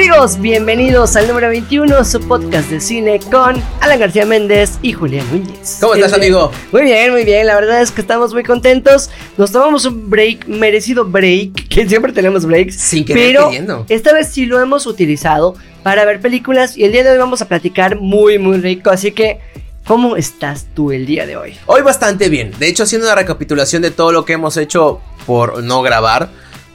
Amigos, bienvenidos al número 21, su podcast de cine con Alan García Méndez y Julián Núñez. ¿Cómo estás, amigo? Muy bien, muy bien. La verdad es que estamos muy contentos. Nos tomamos un break, merecido break, que siempre tenemos breaks. Sin querer pero queriendo. esta vez sí lo hemos utilizado para ver películas y el día de hoy vamos a platicar muy, muy rico. Así que, ¿cómo estás tú el día de hoy? Hoy bastante bien. De hecho, haciendo una recapitulación de todo lo que hemos hecho por no grabar.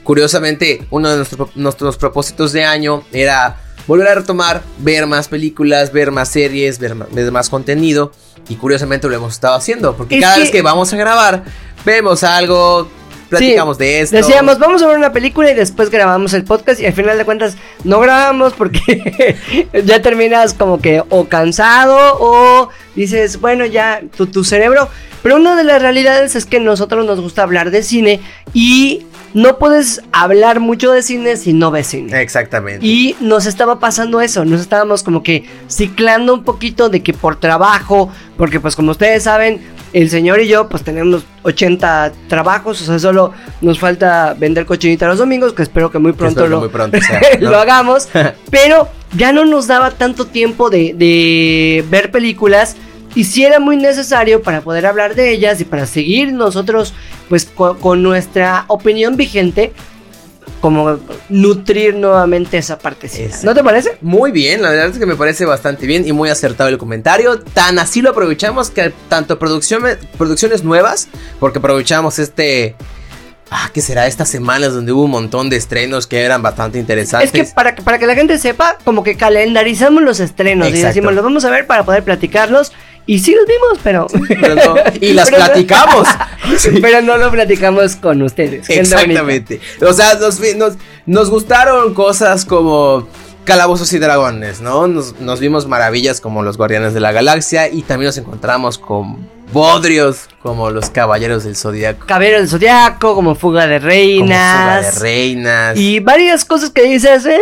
Curiosamente, uno de nuestro- nuestros propósitos de año era volver a retomar, ver más películas, ver más series, ver más, contenido. Y curiosamente lo hemos estado haciendo. Porque Es cada que- vez que vamos a grabar, vemos algo, platicamos de esto. Decíamos, vamos a ver una película y después grabamos el podcast y al final de cuentas no grabamos porque ya terminas como que o cansado o dices, bueno, ya tu, tu cerebro. Pero una de las realidades es que nosotros nos gusta hablar de cine y no puedes hablar mucho de cine si no ves cine. Exactamente. Y nos estaba pasando eso, nos estábamos como que ciclando un poquito de que por trabajo, porque pues como ustedes saben, el señor y yo pues tenemos 80 trabajos, o sea, solo nos falta vender cochinita los domingos, que espero que muy pronto que lo, muy pronto sea, ¿no? lo hagamos, pero ya no nos daba tanto tiempo de, de ver películas. Y sí era muy necesario para poder hablar de ellas y para seguir nosotros pues co- con nuestra opinión vigente como nutrir nuevamente esa partecita. ¿No te parece? Muy bien, la verdad es que me parece bastante bien y muy acertado el comentario. Tan así lo aprovechamos que tanto producción, producciones nuevas, porque aprovechamos este... Ah, ¿qué será? Estas semanas donde hubo un montón de estrenos que eran bastante interesantes. Es que para, que para que la gente sepa, como que calendarizamos los estrenos y decimos, los vamos a ver para poder platicarlos. Y sí los vimos, pero... Pero no- y las Pero no- platicamos. Sí. Pero no lo platicamos con ustedes. Exactamente. O sea, nos, nos, nos gustaron cosas como Calabozos y Dragones, ¿no? Nos, nos vimos maravillas como los Guardianes de la Galaxia y también nos encontramos con bodrios como los Caballeros del Zodíaco. Caballero del Zodiaco, como Fuga de Como Reinas. Fuga de Reinas. Y varias cosas que dices, eh,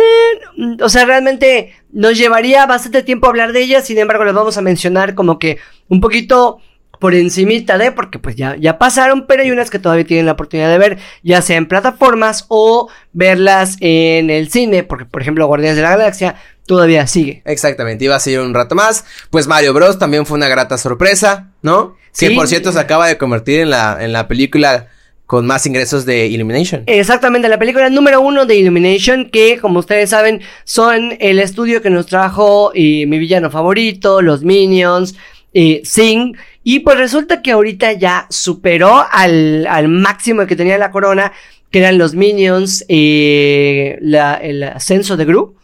o sea, realmente nos llevaría bastante tiempo hablar de ellas, sin embargo, las vamos a mencionar como que un poquito por encimita de, porque pues ya, ya pasaron, pero hay unas que todavía tienen la oportunidad de ver, ya sea en plataformas o verlas en el cine, porque por ejemplo, Guardianes de la Galaxia todavía sigue. Exactamente, iba a seguir un rato más. Pues Mario Bros. también fue una grata sorpresa, ¿no? Sí. Que por cierto se acaba de convertir en la, en la película con más ingresos de Illumination. Exactamente, la película número uno de Illumination, que como ustedes saben, son el estudio que nos trajo eh, mi villano favorito, los Minions, eh, Sing. Y pues resulta que ahorita ya superó al, al máximo que tenía la corona, que eran los Minions, eh, la- el ascenso de Gru.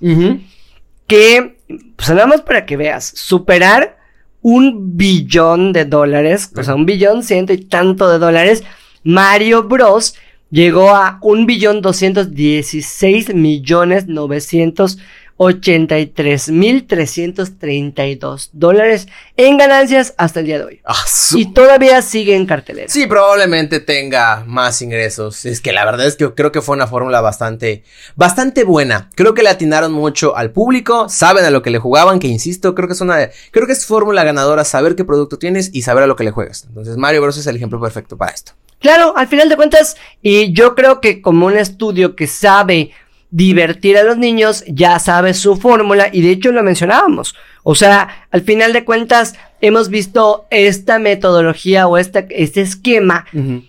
Que, pues nada más para que veas, superar un billón de dólares, o sea, un billón ciento y tanto de dólares, Mario Bros. llegó a un billón doscientos dieciséis millones novecientos ochenta y tres mil trescientos treinta y dos dólares en ganancias hasta el día de hoy. Ah, Y todavía sigue en cartelera. Sí, probablemente tenga más ingresos. Es que la verdad es que creo que fue una fórmula bastante, bastante buena. Creo que le atinaron mucho al público, saben a lo que le jugaban, que insisto, creo que es una, creo que es fórmula ganadora saber qué producto tienes y saber a lo que le juegas. Entonces Mario Bros es el ejemplo perfecto para esto. Claro, al final de cuentas, y yo creo que como un estudio que sabe divertir a los niños, ya sabe su fórmula, y de hecho lo mencionábamos. O sea, al final de cuentas, hemos visto esta metodología o esta, este esquema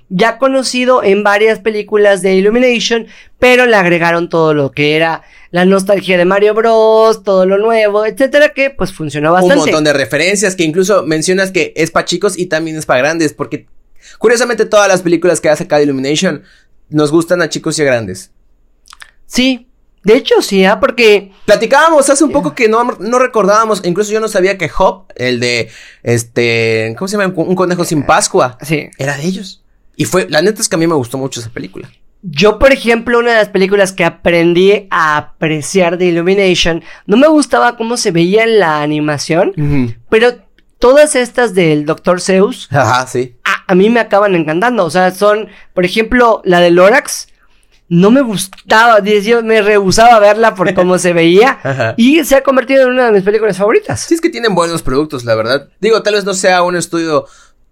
ya conocido en varias películas de Illumination, pero le agregaron todo lo que era la nostalgia de Mario Bros, todo lo nuevo, etcétera, que pues funcionó bastante. Un montón de referencias que incluso mencionas que es para chicos y también es para grandes, porque curiosamente todas las películas que ha sacado Illumination nos gustan a chicos y a grandes. Sí, de hecho sí, ¿ah? porque Platicábamos hace un poco que no, no recordábamos, incluso yo no sabía que Hop, el de este, ¿cómo se llama? Un conejo sin Pascua, sí. era de ellos. Y fue, la neta es que a mí me gustó mucho esa película. Yo, por ejemplo, una de las películas que aprendí a apreciar de Illumination, no me gustaba cómo se veía en la animación, pero todas estas del Dr. Zeus, Ajá, sí. a, a mí me acaban encantando. O sea, son, por ejemplo, la de Lorax, no me gustaba, me rehusaba verla por cómo se veía, Ajá. y se ha convertido en una de mis películas favoritas. Sí, es que tienen buenos productos, la verdad. Digo, tal vez no sea un estudio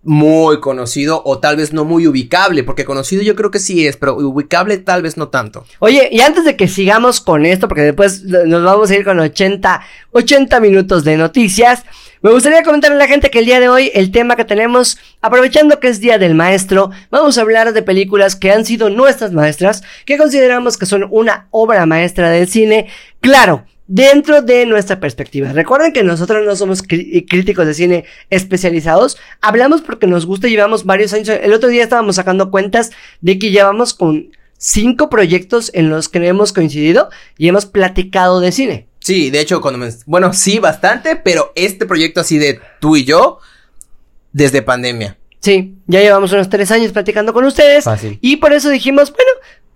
muy conocido o tal vez no muy ubicable, porque conocido yo creo que sí es, pero ubicable tal vez no tanto. Oye, y antes de que sigamos con esto, porque después nos vamos a ir con 80, 80 minutos de noticias, me gustaría comentarle a la gente que el día de hoy el tema que tenemos, aprovechando que es Día del Maestro, vamos a hablar de películas que han sido nuestras maestras, que consideramos que son una obra maestra del cine. Claro, dentro de nuestra perspectiva. Recuerden que nosotros no somos críticos de cine especializados, hablamos porque nos gusta, llevamos varios años. El otro día estábamos sacando cuentas de que llevamos con cinco proyectos en los que hemos coincidido y hemos platicado de cine. Sí, de hecho, cuando bueno, sí, bastante, pero este proyecto así de tú y yo, desde pandemia. Sí, ya llevamos unos tres años platicando con ustedes. Fácil. Y por eso dijimos, bueno,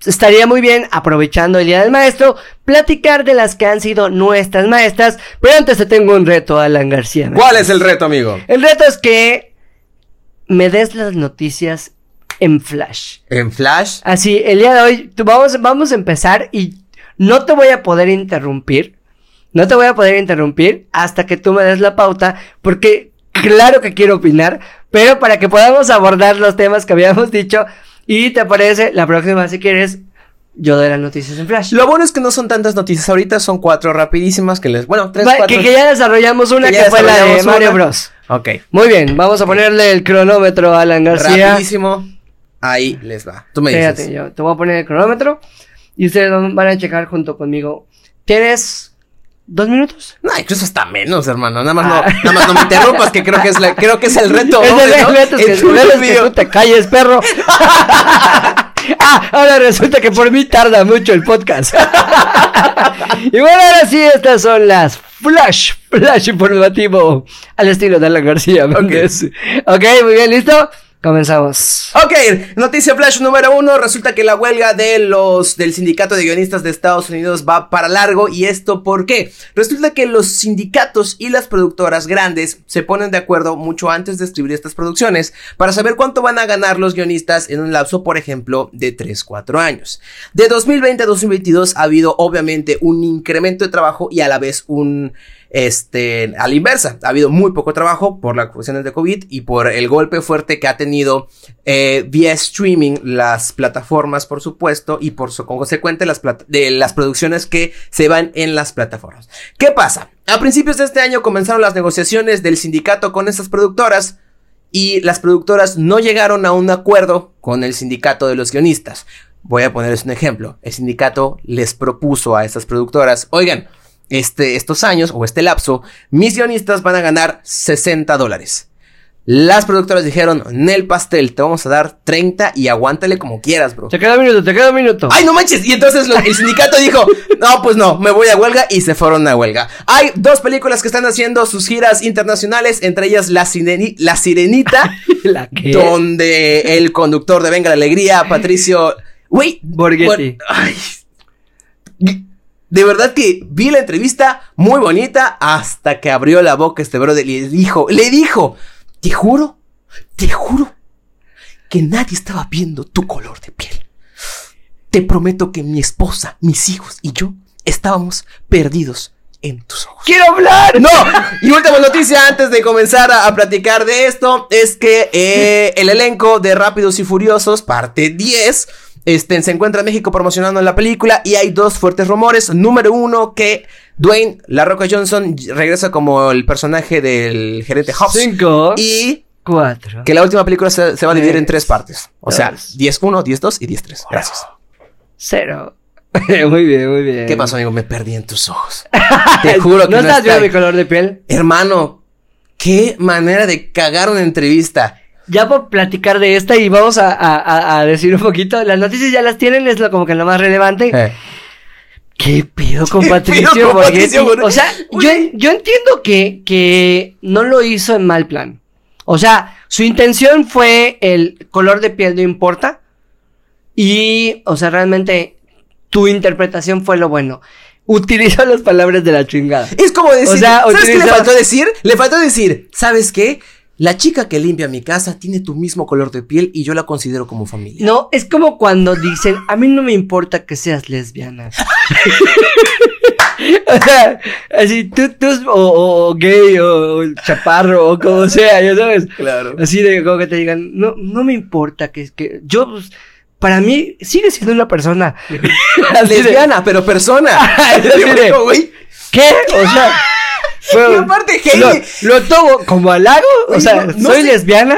estaría muy bien, aprovechando el Día del Maestro, platicar de las que han sido nuestras maestras. Pero antes te tengo un reto, Alan García. ¿Cuál es el reto, amigo? El reto es que me des las noticias en flash. ¿En flash? Así, el día de hoy vamos, vamos a empezar y no te voy a poder interrumpir. No te voy a poder interrumpir hasta que tú me des la pauta, porque claro que quiero opinar, pero para que podamos abordar los temas que habíamos dicho, y te parece, la próxima, si quieres, yo doy las noticias en flash. Lo bueno es que no son tantas noticias ahorita, son cuatro rapidísimas que les. Bueno, tres, cuatro. Que, que, ya desarrollamos una que, fue la de Mario Bros. Ok. Muy bien, vamos a ponerle el cronómetro a Alan García. Rapidísimo. Ahí les va. Tú me dices. yo te voy a poner el cronómetro y ustedes van a checar junto conmigo. Tienes ¿Dos minutos? No, incluso hasta menos, hermano. Nada más, no, ah. nada más no me interrumpas, que creo que es la, creo que es el reto. Es el reto, es que, tú te calles, perro. ah, ahora resulta que por mí tarda mucho el podcast. y bueno, ahora sí, estas son las flash, flash informativo al estilo de Alan García. Okay. ok, muy bien, ¿listo? Comenzamos. Ok, noticia flash número uno. Resulta que la huelga de los del sindicato de guionistas de Estados Unidos va para largo. ¿Y esto por qué? Resulta que los sindicatos y las productoras grandes se ponen de acuerdo mucho antes de escribir estas producciones para saber cuánto van a ganar los guionistas en un lapso, por ejemplo, de 3-4 años. De 2020 a 2022 ha habido obviamente un incremento de trabajo y a la vez un este, a la inversa, ha habido muy poco trabajo por las cuestiones de COVID y por el golpe fuerte que ha tenido eh, vía streaming las plataformas, por supuesto, y por su consecuente las, de las producciones que se van en las plataformas. ¿Qué pasa? A principios de este año comenzaron las negociaciones del sindicato con estas productoras y las productoras no llegaron a un acuerdo con el sindicato de los guionistas. Voy a ponerles un ejemplo. El sindicato les propuso a estas productoras, oigan, este, estos años o este lapso, mis guionistas van a ganar 60 dólares. Las productoras dijeron, Nel Pastel, te vamos a dar 30 y aguántale como quieras, bro. Te queda un minuto, te queda un minuto. ¡Ay, no manches! Y entonces el sindicato dijo, no, pues no, me voy a huelga y se fueron a huelga. Hay dos películas que están haciendo sus giras internacionales, entre ellas La, la Sirenita, ¿La donde el conductor de Venga la Alegría, Patricio... Güey, Borghetti. Ay, de verdad que vi la entrevista muy bonita hasta que abrió la boca este brother y le dijo, le dijo, te juro, te juro que nadie estaba viendo tu color de piel. Te prometo que mi esposa, mis hijos y yo estábamos perdidos en tus ojos. ¡Quiero hablar! ¡No! Y última noticia antes de comenzar a, platicar de esto es que eh, el elenco de Rápidos y Furiosos, parte 10, este, se encuentra en México promocionando la película y hay dos fuertes rumores. Número uno, que Dwayne La Roca Johnson regresa como el personaje del gerente Hobbs. Cinco. Y cuatro. Que la última película se, va a dividir en tres partes. O sea, 10-1, 10-2 y 10-3. Gracias. Cero. muy bien, muy bien. ¿Qué pasó, amigo? Me perdí en tus ojos. Te juro que no, no estás viendo mi color de piel. Hermano, qué manera de cagar una entrevista ya por platicar de esta y vamos a, decir un poquito, las noticias ya las tienen, es lo, como que lo más relevante. Eh. ¿Qué pido con Patricio? o sea, yo, yo, entiendo que, que no lo hizo en mal plan. O sea, su intención fue el color de piel no importa. Y, o sea, realmente tu interpretación fue lo bueno. Utilizó las palabras de la chingada. Es como decir, ¿sabes qué le faltó decir? Le faltó decir, ¿sabes qué? La chica que limpia mi casa tiene tu mismo color de piel y yo la considero como familia. No, es como cuando dicen, a mí no me importa que seas lesbiana. o sea, así, tú, tú, o, o gay, o, o, chaparro, o como sea, ya sabes. Claro. Así de como que te digan, no, no me importa que, que yo, pues, para mí, sigue siendo una persona. Lesbiana, pero persona. de. ¿Qué? O sea. Fue, y aparte, Heidi. Lo, lo, tomo como halago. O sea, no, no soy sé, lesbiana.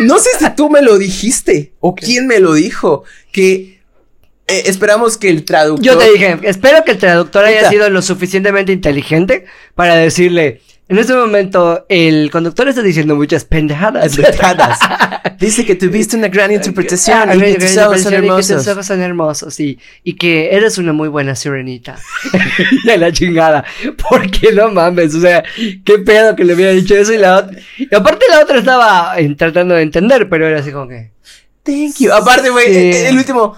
no sé si tú me lo dijiste o quién me lo dijo. Que eh, esperamos que el traductor. Yo te dije, espero que el traductor haya sido lo suficientemente inteligente para decirle. En este momento, el conductor está diciendo muchas pendejadas. pendejadas. Dice que tuviste una gran interpretación y que tus ojos son hermosos. Que tus ojos son hermosos, sí. Y que eres una muy buena sirenita. y la chingada. Porque no mames, o sea, qué pedo que le hubiera dicho eso y la otra. Y aparte la otra estaba tratando de entender, pero era así como que. Thank you. Aparte, güey, sí. el último.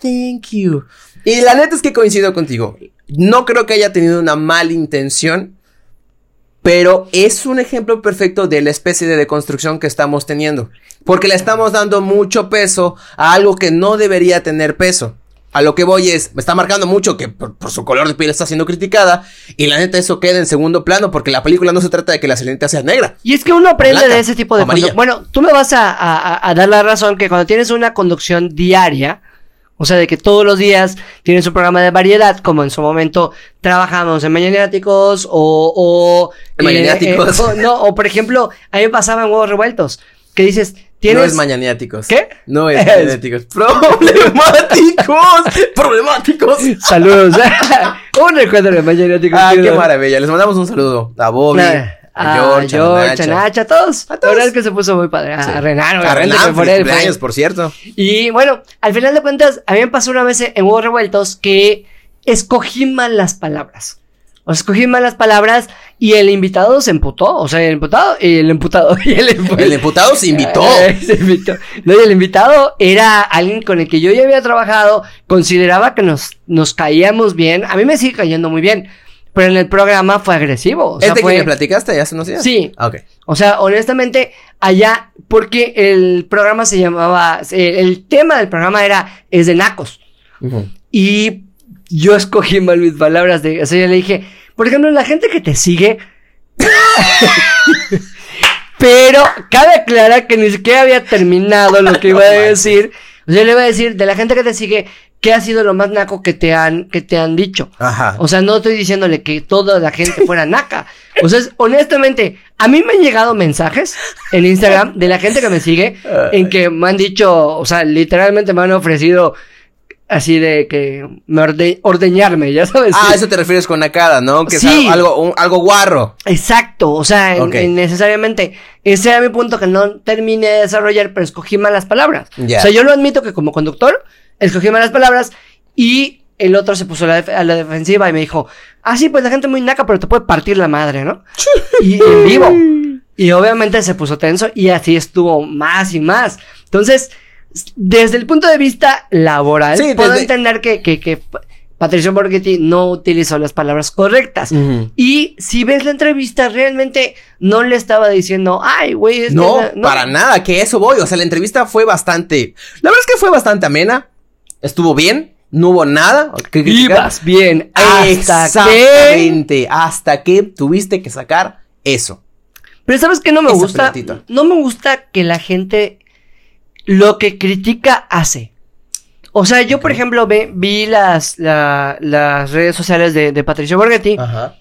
Thank you. Y la neta es que coincido contigo. No creo que haya tenido una mala intención. Pero es un ejemplo perfecto de la especie de deconstrucción que estamos teniendo. Porque le estamos dando mucho peso a algo que no debería tener peso. A lo que voy es, me está marcando mucho que por, por, su color de piel está siendo criticada. Y la neta, eso queda en segundo plano porque la película no se trata de que la sirenita sea negra. Y es que uno aprende blanca, de ese tipo de. Bueno, tú me vas a, a, a dar la razón que cuando tienes una conducción diaria, o sea, de que todos los días tienes un programa de variedad, como en su momento trabajamos en Mañaniáticos o... o ¿En Mañaniáticos? Eh, eh, o, no, o por ejemplo, a mí me pasaba en Huevos Revueltos, que dices, tienes... No es Mañaniáticos. ¿Qué? No es Mañaniáticos. ¡Problemáticos! ¡Problemáticos! Saludos. un recuerdo de Mañaniáticos. Ah, qué maravilla. Les mandamos un saludo a Bobby. Nah. A George, a George, a Nacha, a todos. A todos. La verdad es que se puso muy padre. A, sí. Renan, a Renan, por él, años, por cierto. Y bueno, al final de cuentas, a mí me pasó una vez en Huevos Revueltos que escogí mal las palabras. O sea, escogí mal las palabras y el invitado se emputó. O sea, el imputado y el imputado. Y el, el imputado se invitó. se invitó. No, y el invitado era alguien con el que yo ya había trabajado. Consideraba que nos, nos caíamos bien. A mí me sigue cayendo muy bien. Pero en el programa fue agresivo. O sea, ¿Es de fue... que me platicaste ya hace unos días? Sí. Ah, ok. O sea, honestamente, allá, porque el programa se llamaba, el, el tema del programa era, es de nacos. Uh -huh. Y yo escogí mal mis palabras de, o sea, yo le dije, por ejemplo, la gente que te sigue. pero cabe aclarar que ni siquiera había terminado lo que iba a decir. O sea, le iba a decir, de la gente que te sigue, ¿qué ha sido lo más naco que te han, que te han dicho? Ajá. O sea, no estoy diciéndole que toda la gente fuera naca. O sea, es, honestamente, a mí me han llegado mensajes en Instagram de la gente que me sigue en que me han dicho, o sea, literalmente me han ofrecido así de que me orde ordeñarme, ya sabes. Ah, eso te refieres con nacada, ¿no? Que sí. es algo, un, algo guarro. Exacto, o sea, okay. en, en necesariamente, ese era mi punto que no terminé de desarrollar, pero escogí malas palabras. Yeah. O sea, yo lo admito que como conductor, escogí malas palabras y el otro se puso a la, a la, defensiva y me dijo, ah, sí, pues la gente es muy naca, pero te puede partir la madre, ¿no? y en vivo. Y obviamente se puso tenso y así estuvo más y más. Entonces, desde el punto de vista laboral, sí, puedo desde... entender que, que, que Patricio Borghetti no utilizó las palabras correctas. Uh -huh. Y si ves la entrevista, realmente no le estaba diciendo, ay, güey. No, no, para nada, que eso voy. O sea, la entrevista fue bastante. La verdad es que fue bastante amena. Estuvo bien. No hubo nada. Que Ibas bien. Hasta Exactamente. Que... Hasta que tuviste que sacar eso. Pero sabes que no me Esa gusta. No me gusta que la gente lo que critica hace. O sea, yo, okay. por ejemplo, ve, vi las, la, las redes sociales de, de Patricio Borghetti. Ajá.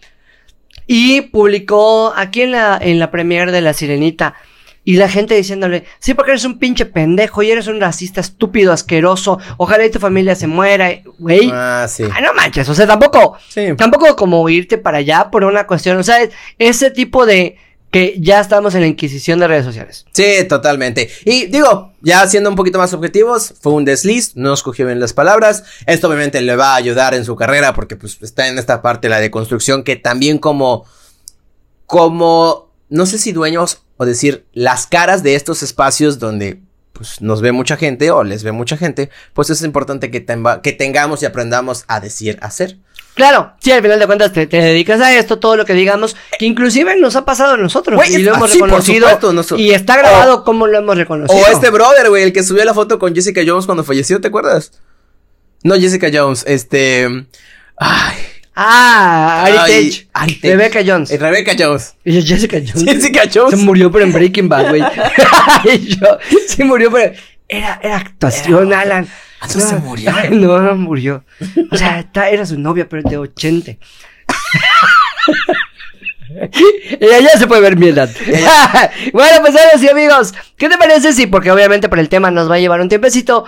Y publicó aquí en la, en la premiere de La Sirenita. Y la gente diciéndole, sí, porque eres un pinche pendejo y eres un racista estúpido, asqueroso. Ojalá y tu familia se muera, güey. Ah, sí. Ah, no manches, o sea, tampoco. Sí. Tampoco como irte para allá por una cuestión. O sea, ese tipo de que ya estamos en la inquisición de redes sociales. Sí, totalmente. Y digo, ya siendo un poquito más objetivos, fue un desliz, no escogió bien las palabras. Esto obviamente le va a ayudar en su carrera porque pues está en esta parte la deconstrucción que también como como no sé si dueños o decir las caras de estos espacios donde pues nos ve mucha gente o les ve mucha gente, pues es importante que, tenga, que tengamos y aprendamos a decir, hacer. Claro, sí, al final de cuentas te, te, dedicas a esto, todo lo que digamos, que inclusive nos ha pasado a nosotros wey, y lo hemos así, reconocido supuesto, no so y está grabado o, como lo hemos reconocido. O este brother, güey, el que subió la foto con Jessica Jones cuando falleció, ¿te acuerdas? No, Jessica Jones, este... Ay, Ah, Ay, Heritage. Heritage. Rebecca Jones. Eh, Rebecca Jones. Y yo, Jessica Jones. Jessica Jones. Se murió pero en Breaking Bad, güey. Y yo, se murió pero era, era actuación, Alan. Ah, no se murió. No, no murió. O sea, esta era su novia, pero de 80. Ella ya se puede ver mi edad. bueno, pues ahora sí, amigos. ¿Qué te parece si, porque obviamente por el tema nos va a llevar un tiempecito,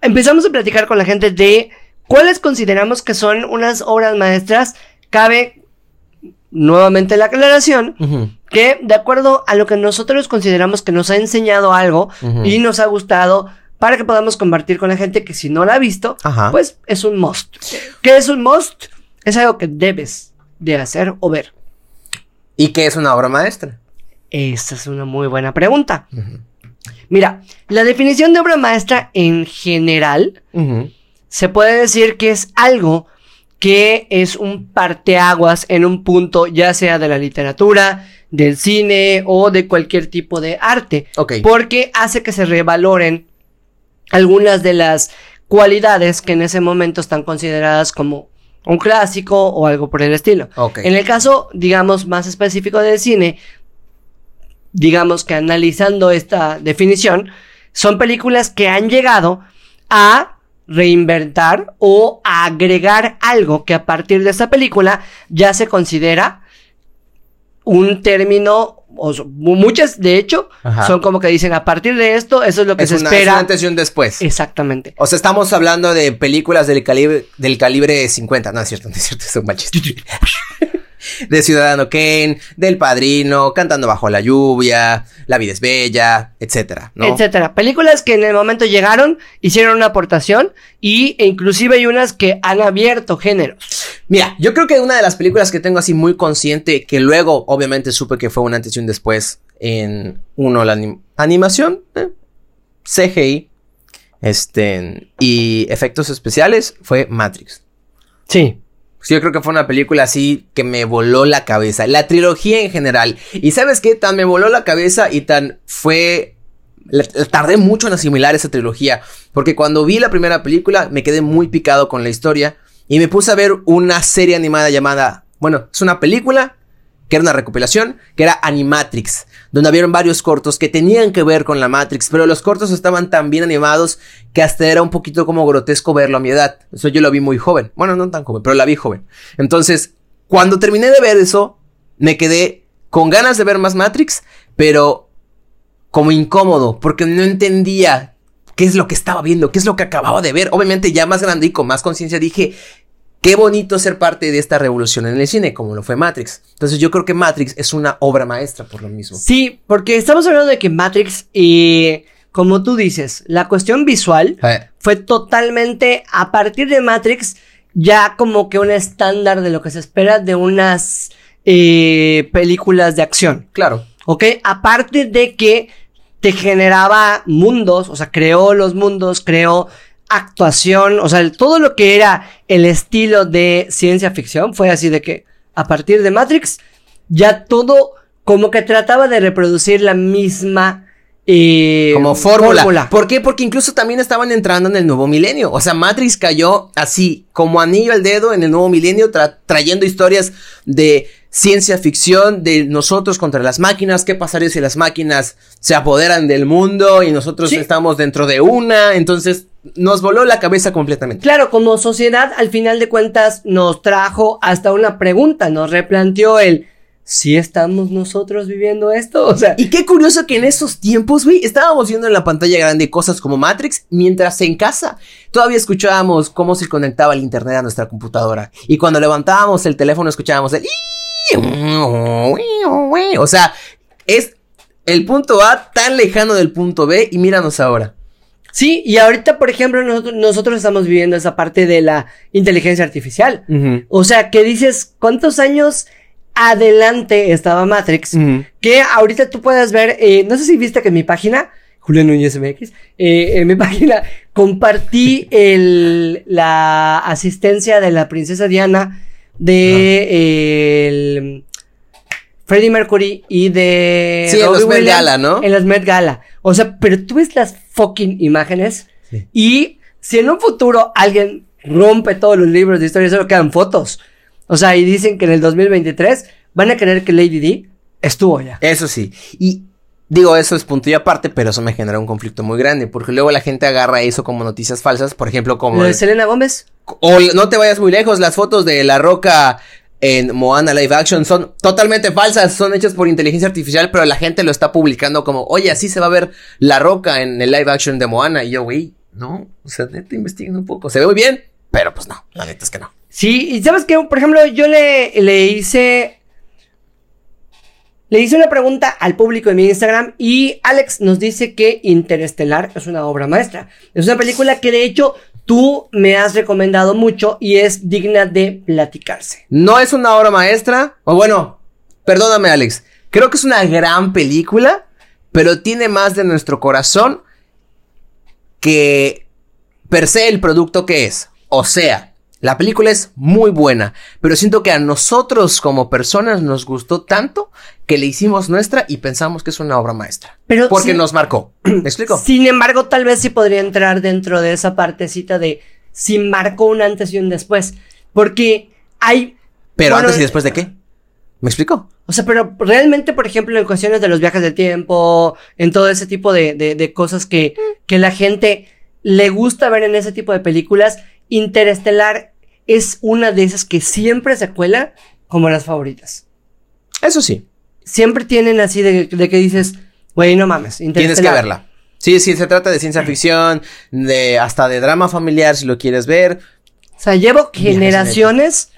empezamos a platicar con la gente de cuáles consideramos que son unas obras maestras? Cabe nuevamente la aclaración que de acuerdo a lo que nosotros consideramos que nos ha enseñado algo y nos ha gustado para que podamos compartir con la gente que si no la ha visto, Ajá. pues es un must. ¿Qué es un must? Es algo que debes de hacer o ver. ¿Y qué es una obra maestra? Esta es una muy buena pregunta. Mira, la definición de obra maestra en general. Se puede decir que es algo que es un parteaguas en un punto, ya sea de la literatura, del cine o de cualquier tipo de arte. Porque hace que se revaloren algunas de las cualidades que en ese momento están consideradas como un clásico o algo por el estilo. En el caso, digamos, más específico del cine, digamos que analizando esta definición, son películas que han llegado a reinventar o agregar algo que a partir de esta película ya se considera un término, o muchas de hecho, Ajá. son como que dicen a partir de esto, eso es lo que es se una, es espera. una antes y un después. Exactamente. O sea, estamos hablando de películas del calibre, del calibre 50. No es cierto, no es cierto, es un mal chiste. de Ciudadano Kane, del Padrino, Cantando bajo la lluvia, La vida es bella, etcétera, ¿no? etcétera. Películas que en el momento llegaron, hicieron una aportación y e inclusive hay unas que han abierto géneros. Mira, yo creo que una de las películas que tengo así muy consciente, que luego obviamente supe que fue un antes y un después en uno, la anim- animación, eh, CGI, este, y efectos especiales, fue Matrix. Sí. Sí, yo creo que fue una película así que me voló la cabeza. La trilogía en general. Y sabes qué? Tan me voló la cabeza y tan fue... tardé mucho en asimilar esa trilogía. Porque cuando vi la primera película me quedé muy picado con la historia. Y me puse a ver una serie animada llamada... Bueno, es una película que era una recopilación, que era Animatrix, donde habían varios cortos que tenían que ver con la Matrix, pero los cortos estaban tan bien animados que hasta era un poquito como grotesco verlo a mi edad. Eso yo lo vi muy joven. Bueno, no tan joven, pero la vi joven. Entonces, cuando terminé de ver eso, me quedé con ganas de ver más Matrix, pero como incómodo, porque no entendía qué es lo que estaba viendo, qué es lo que acababa de ver. Obviamente ya más grande y con más conciencia dije, qué bonito ser parte de esta revolución en el cine, como lo fue Matrix. Entonces yo creo que Matrix es una obra maestra por lo mismo. Sí, porque estamos hablando de que Matrix, y como tú dices, la cuestión visual Eh, fue totalmente a partir de Matrix ya como que un estándar de lo que se espera de unas eh, películas de acción. claro. ¿Ok? Aparte de que te generaba mundos, o sea, creó los mundos, creó actuación, o sea, todo lo que era el estilo de ciencia ficción fue así de que a partir de Matrix ya todo como que trataba de reproducir la misma eh, Como fórmula. ¿Por qué? Porque incluso también estaban entrando en el nuevo milenio. O sea, Matrix cayó así, como anillo al dedo en el nuevo milenio, tra- trayendo historias de ciencia ficción, de nosotros contra las máquinas. ¿Qué pasaría si las máquinas se apoderan del mundo y nosotros Sí. estamos dentro de una? Entonces, nos voló la cabeza completamente. Claro, como sociedad, al final de cuentas, nos trajo hasta una pregunta, nos replanteó el ¿si estamos nosotros viviendo esto? O sea, Y qué curioso que en esos tiempos, güey, estábamos viendo en la pantalla grande cosas como Matrix, mientras en casa todavía escuchábamos cómo se conectaba el internet a nuestra computadora. Y cuando levantábamos el teléfono escuchábamos el... O sea, es el punto A tan lejano del punto B y míranos ahora. sí, y ahorita, por ejemplo, nosotros, nosotros estamos viviendo esa parte de la inteligencia artificial. O sea, que dices, ¿cuántos años adelante estaba Matrix? Que ahorita tú puedas ver, eh, no sé si viste que en mi página, Julián Núñez MX, eh, en mi página compartí el, la asistencia de la princesa Diana, de eh, el Freddie Mercury y de Sí, en los Met Gala, ¿no? En las Met Gala. O sea, pero tú ves las fucking imágenes Sí. y si en un futuro alguien rompe todos los libros de historia, solo quedan fotos. O sea, y dicen que en el 2023 van a creer que Lady D estuvo ya. Eso sí. Y digo, eso es punto y aparte, pero eso me genera un conflicto muy grande, porque luego la gente agarra eso como noticias falsas, por ejemplo, como... ¿Lo de Selena Gómez? O no te vayas muy lejos, las fotos de La Roca en Moana Live Action son totalmente falsas, son hechas por inteligencia artificial, pero la gente lo está publicando como, oye, así se va a ver La Roca en el live action de Moana. Y yo, güey, no, o sea, neta, investiguen un poco. Se ve muy bien, pero pues no, la neta es que no. Sí, y sabes que, por ejemplo, yo le, le hice. Le hice una pregunta al público de mi Instagram y Alex nos dice que Interestelar es una obra maestra. Es una película que de hecho tú me has recomendado mucho y es digna de platicarse. No es una obra maestra, o bueno, perdóname Alex, creo que es una gran película, pero tiene más de nuestro corazón que per se el producto que es. O sea, la película es muy buena, pero siento que a nosotros como personas nos gustó tanto que le hicimos nuestra y pensamos que es una obra maestra. Pero porque sí- nos marcó. ¿Me explico? Sin embargo, tal vez sí podría entrar dentro de esa partecita de si marcó un antes y un después. Porque hay. Pero bueno, antes y después de qué? ¿Me explico? O sea, pero realmente, por ejemplo, en cuestiones de los viajes del tiempo, en todo ese tipo de, de, de cosas que, que la gente le gusta ver en ese tipo de películas, Interestelar es una de esas que siempre se cuela como las favoritas. Eso sí. Siempre tienen así de, de que dices, güey, no mames, Tienes que verla. Sí, sí, se trata de ciencia ficción, de hasta de drama familiar si lo quieres ver. O sea, llevo generaciones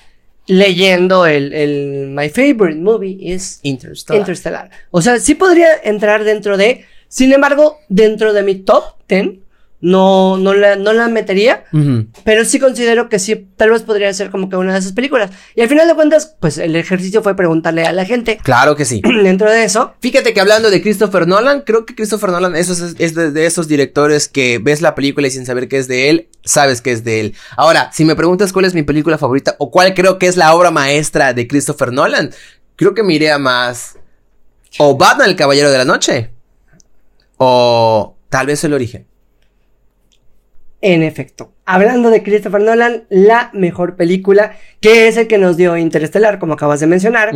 leyendo el, el My favorite movie is Interstellar. Interstellar. O sea, sí podría entrar dentro de. Sin embargo, dentro de mi top 10, no, no, la, no la metería. Pero sí considero que sí, tal vez podría ser como que una de esas películas. Y al final de cuentas, pues el ejercicio fue preguntarle a la gente. Claro que sí. dentro de eso, Fíjate que hablando de Christopher Nolan, creo que Christopher Nolan es, es- es de, de esos directores que ves la película y sin saber que es de él, sabes que es de él. Ahora, si me preguntas cuál es mi película favorita o cuál creo que es la obra maestra de Christopher Nolan, creo que me iría más o Batman el Caballero de la Noche o tal vez El Origen. En efecto, hablando de Christopher Nolan, la mejor película, que es el que nos dio Interestelar, como acabas de mencionar,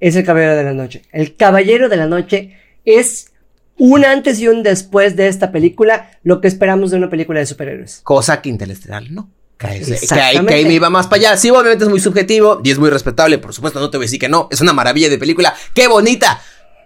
es El Caballero de la Noche. El Caballero de la Noche es un antes y un después de esta película, lo que esperamos de una película de superhéroes. Cosa que Interestelar no. Que ahí, que ahí me iba más para allá. Sí, obviamente es muy subjetivo y es muy respetable. Por supuesto, no te voy a decir que no. Es una maravilla de película. ¡Qué bonita!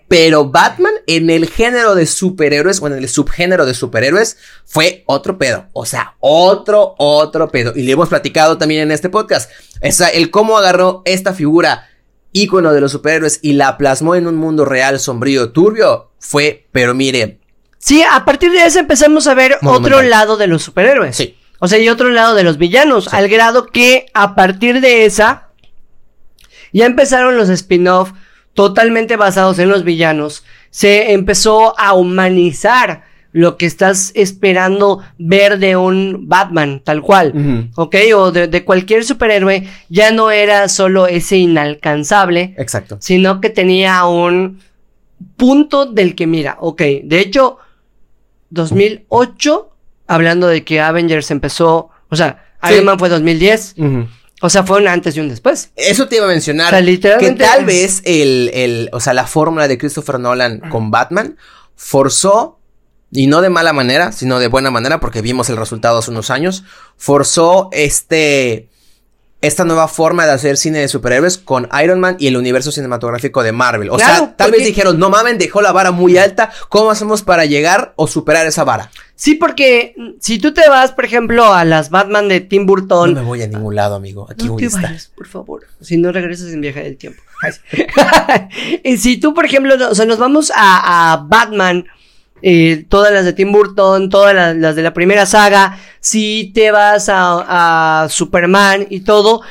Pero Batman en el género de superhéroes o en el subgénero de superhéroes fue otro pedo. O sea, otro, otro pedo. Y le hemos platicado también en este podcast. O sea, el cómo agarró esta figura ícono de los superhéroes y la plasmó en un mundo real, sombrío, turbio, fue, pero mire, Sí, a partir de eso empezamos a ver Monumental. otro lado de los superhéroes. sí. O sea, y otro lado de los villanos, al grado que a partir de esa ya empezaron los spin-off totalmente basados en los villanos. Se empezó a humanizar lo que estás esperando ver de un Batman, tal cual. Ujú. ¿Ok? O de, de cualquier superhéroe, ya no era solo ese inalcanzable, Exacto. sino que tenía un punto del que mira, ok, de hecho, 2008, hablando de que Avengers empezó, o sea, Sí. Iron Man fue 2010, Ujú. O sea, fue un antes y un después. Eso te iba a mencionar. O sea, que literalmente tal es- vez el, el, o sea, la fórmula de Christopher Nolan con Batman forzó, y no de mala manera, sino de buena manera, porque vimos el resultado hace unos años, forzó este, esta nueva forma de hacer cine de superhéroes con Iron Man y el universo cinematográfico de Marvel. O Claro, sea, tal vez dijeron, no mamen, dejó la vara muy alta, ¿cómo hacemos para llegar o superar esa vara? Sí, porque mm, si tú te vas, por ejemplo, a las Batman de Tim No Burton, me voy a ningún lado, amigo. Aquí No voy te a estar. vayas, por favor. Si no regresas en viaje del tiempo. y si tú, por ejemplo, no- o sea, nos vamos a, a Batman, eh, todas las de Tim Burton, todas las, las de la primera saga, si te vas a, a Superman y todo,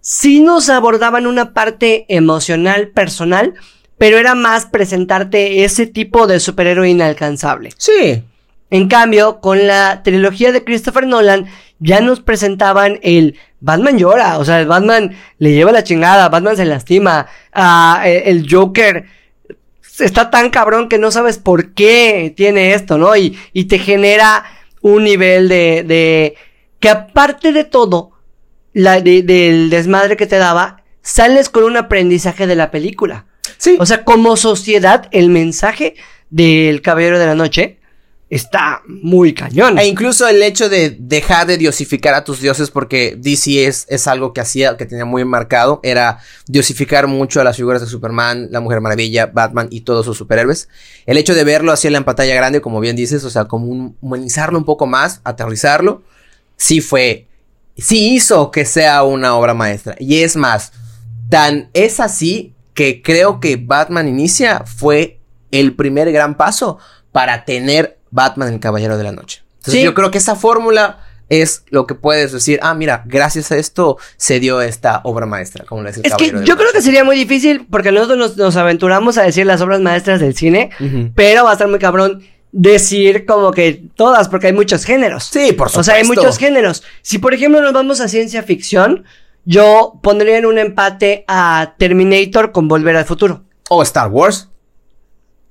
sí nos abordaban una parte emocional, personal, pero era más presentarte ese tipo de superhéroe inalcanzable. Sí. En cambio, con la trilogía de Christopher Nolan, ya nos presentaban el Batman llora, o sea, el Batman le lleva la chingada, Batman se lastima, ah, eh, el Joker está tan cabrón que no sabes por qué tiene esto, ¿no? Y, y te genera un nivel de, de que aparte de todo, la de- del desmadre que te daba, sales con un aprendizaje de la película. Sí. O sea, como sociedad, el mensaje del Caballero de la Noche está muy cañón. E incluso el hecho de dejar de diosificar a tus dioses, porque DC es, es algo que hacía, que tenía muy marcado, era diosificar mucho a las figuras de Superman, la Mujer Maravilla, Batman y todos sus superhéroes. El hecho de verlo así en la pantalla grande, como bien dices, o sea, como humanizarlo un poco más, aterrizarlo, sí fue, sí hizo que sea una obra maestra. Y es más, tan es así que creo que Batman Inicia fue el primer gran paso para tener Batman el Caballero de la Noche. Entonces yo creo que esa fórmula es lo que puedes decir, ah, mira, gracias a esto se dio esta obra maestra, como Es que yo creo que sería muy difícil porque nosotros nos, aventuramos a decir las obras maestras del cine, pero va a estar muy cabrón decir como que todas, porque hay muchos géneros. Sí, por supuesto. O sea, hay muchos géneros. Si por ejemplo nos vamos a ciencia ficción, yo pondría en un empate a Terminator con Volver al Futuro. O Star Wars.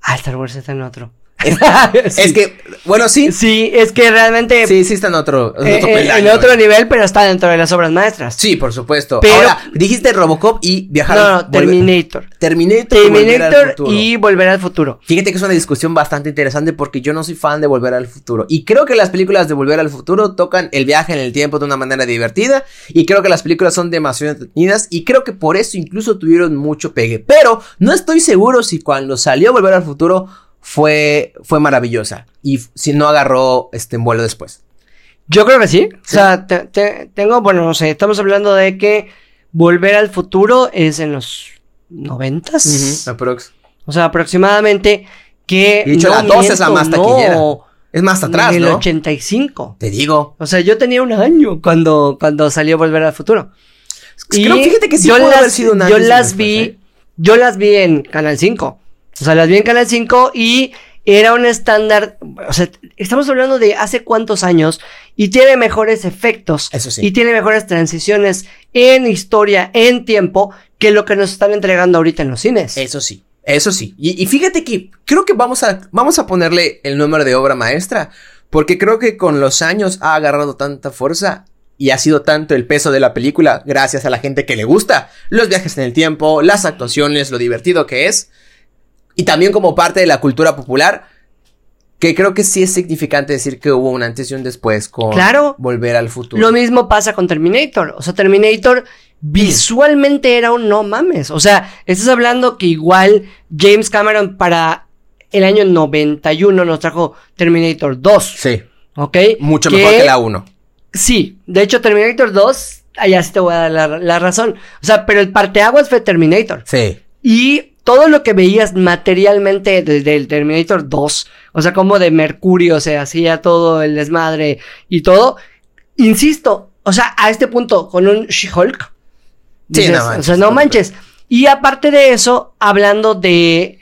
Ah, Star Wars está en otro. Es, que, bueno, sí. Sí, es que realmente. Sí, sí está en otro, en otro, eh, en otro nivel, pero está dentro de las obras maestras. Sí, por supuesto. Pero, Ahora, dijiste Robocop y viajar. No, no, Terminator. Terminator. Terminator y Volver al Futuro. Fíjate que es una discusión bastante interesante porque yo no soy fan de Volver al Futuro. Y creo que las películas de Volver al Futuro tocan el viaje en el tiempo de una manera divertida. Y creo que las películas son demasiado entretenidas. Y creo que por eso incluso tuvieron mucho pegue. Pero no estoy seguro si cuando salió Volver al Futuro fue, fue maravillosa. Y si no agarró este vuelo después. Yo creo que sí. O sea, tengo, bueno, no sé, estamos hablando de que Volver al Futuro es en los noventas. O sea, aproximadamente que... Y dicho, la 2 es la más taquillera. es más atrás, en el 85. Te digo. O sea, yo tenía un año cuando, cuando salió Volver al Futuro. Y Creo, fíjate que sí yo las, haber sido un Yo las vi, ¿eh? yo las vi en Canal 5. O sea, las vi en Canal 5 y era un estándar, o sea, estamos hablando de hace cuántos años y tiene mejores efectos. Eso sí. Y tiene mejores transiciones en historia, en tiempo, que lo que nos están entregando ahorita en los cines. Eso sí. Eso sí. Y, fíjate que creo que vamos a, vamos a ponerle el número de obra maestra. Porque creo que con los años ha agarrado tanta fuerza y ha sido tanto el peso de la película gracias a la gente que le gusta. Los viajes en el tiempo, las actuaciones, lo divertido que es y también como parte de la cultura popular, que creo que sí es significante decir que hubo un antes y un después con Volver al Futuro. Lo mismo pasa con Terminator. O sea, Terminator visualmente era un no mames. O sea, estás hablando que igual James Cameron para el año 91 nos trajo Terminator 2. Sí. ¿Ok? Mucho mejor que la 1. Sí. De hecho, Terminator 2, allá sí te voy a dar la, la razón. O sea, pero el parteaguas fue Terminator. Sí. Y todo lo que veías materialmente desde el Terminator 2, o sea, como de Mercurio se hacía todo el desmadre y todo, insisto, o sea, a este punto, con un She-Hulk. Sí, no manches, o sea, no manches. Y aparte de eso, hablando de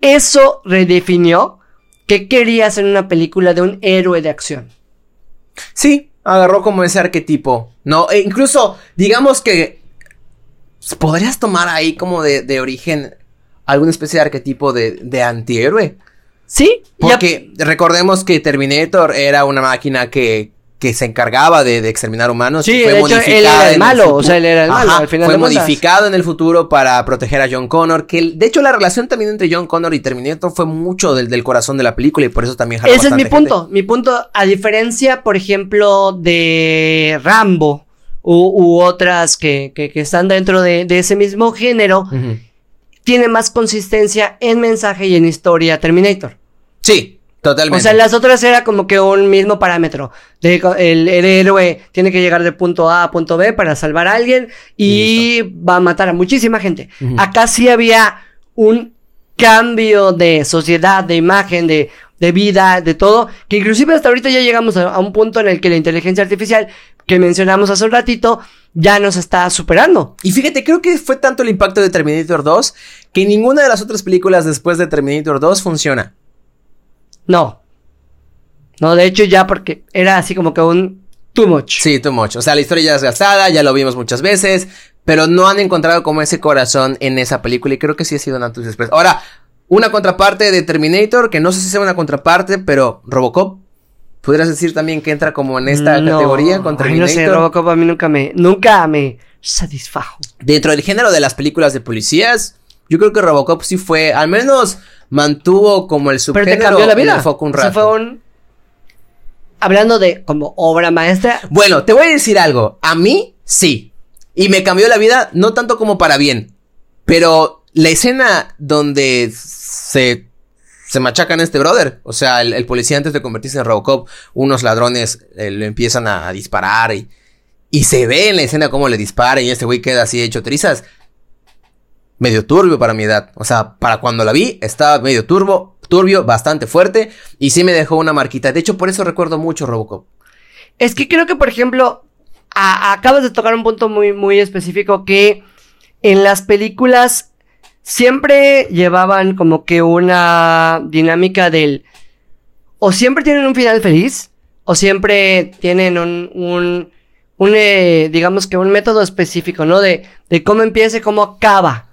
eso redefinió que quería hacer una película de un héroe de acción. Sí, agarró como ese arquetipo, ¿no? E incluso, digamos que podrías tomar ahí como de, de origen alguna especie de arquetipo de, de antihéroe. Sí, porque recordemos que Terminator era una máquina que, que se encargaba de, exterminar humanos. Sí, fue de hecho, él era el malo, o sea, él era el malo. al final fue modificado en el futuro para proteger a John Connor. Que de hecho la relación también entre John Connor y Terminator fue mucho del, del corazón de la película y por eso también. Ese es mi punto. Mi punto, a diferencia, por ejemplo, de Rambo u, otras que, que, están dentro de, de ese mismo género tiene más consistencia en mensaje y en historia Terminator. Sí, Totalmente. O sea, las otras era como que un mismo parámetro. De, el, héroe tiene que llegar de punto A a punto B para salvar a alguien y va a matar a muchísima gente. Acá sí había un cambio de sociedad, de imagen, de, de vida, de todo, que inclusive hasta ahorita ya llegamos a, un punto en el que la inteligencia artificial que mencionamos hace un ratito ya nos está superando. Y fíjate, creo que fue tanto el impacto de Terminator 2 que ninguna de las otras películas después de Terminator 2 funciona. No. No, de hecho ya porque era así como que un too much. Sí, too much. O sea, la historia ya es gastada, ya lo vimos muchas veces, pero no han encontrado como ese corazón en esa película y creo que sí ha sido un antes después. Ahora, una contraparte de Terminator, que no sé si sea una contraparte, pero Robocop. ¿Podrías decir también que entra como en esta categoría con Terminator? no sé, Robocop a mí nunca me, nunca me, satisfajo. Dentro del género de las películas de policías, yo creo que Robocop sí fue, al menos mantuvo como el Pero subgénero te cambió la vida. foco un O sea, rato. fue un... Hablando de como obra maestra, Bueno, te voy a decir algo. A mí, sí. Y me cambió la vida, no tanto como para bien. Pero la escena donde se, se machacan a este brother. O sea, el, policía antes de convertirse en Robocop, unos ladrones eh, le empiezan a, disparar y, y se ve en la escena cómo le dispara y este güey queda así hecho trizas. Medio turbio para mi edad. O sea, para cuando la vi, estaba medio turbo, turbio, bastante fuerte. Y sí me dejó una marquita. De hecho, por eso recuerdo mucho Robocop. Es que creo que, por ejemplo, acabas de tocar un punto muy, muy específico que en las películas siempre llevaban como que una dinámica del o siempre tienen un final feliz o siempre tienen un, un, un, eh, digamos que un método específico, ¿no? De, de cómo empieza y cómo acaba.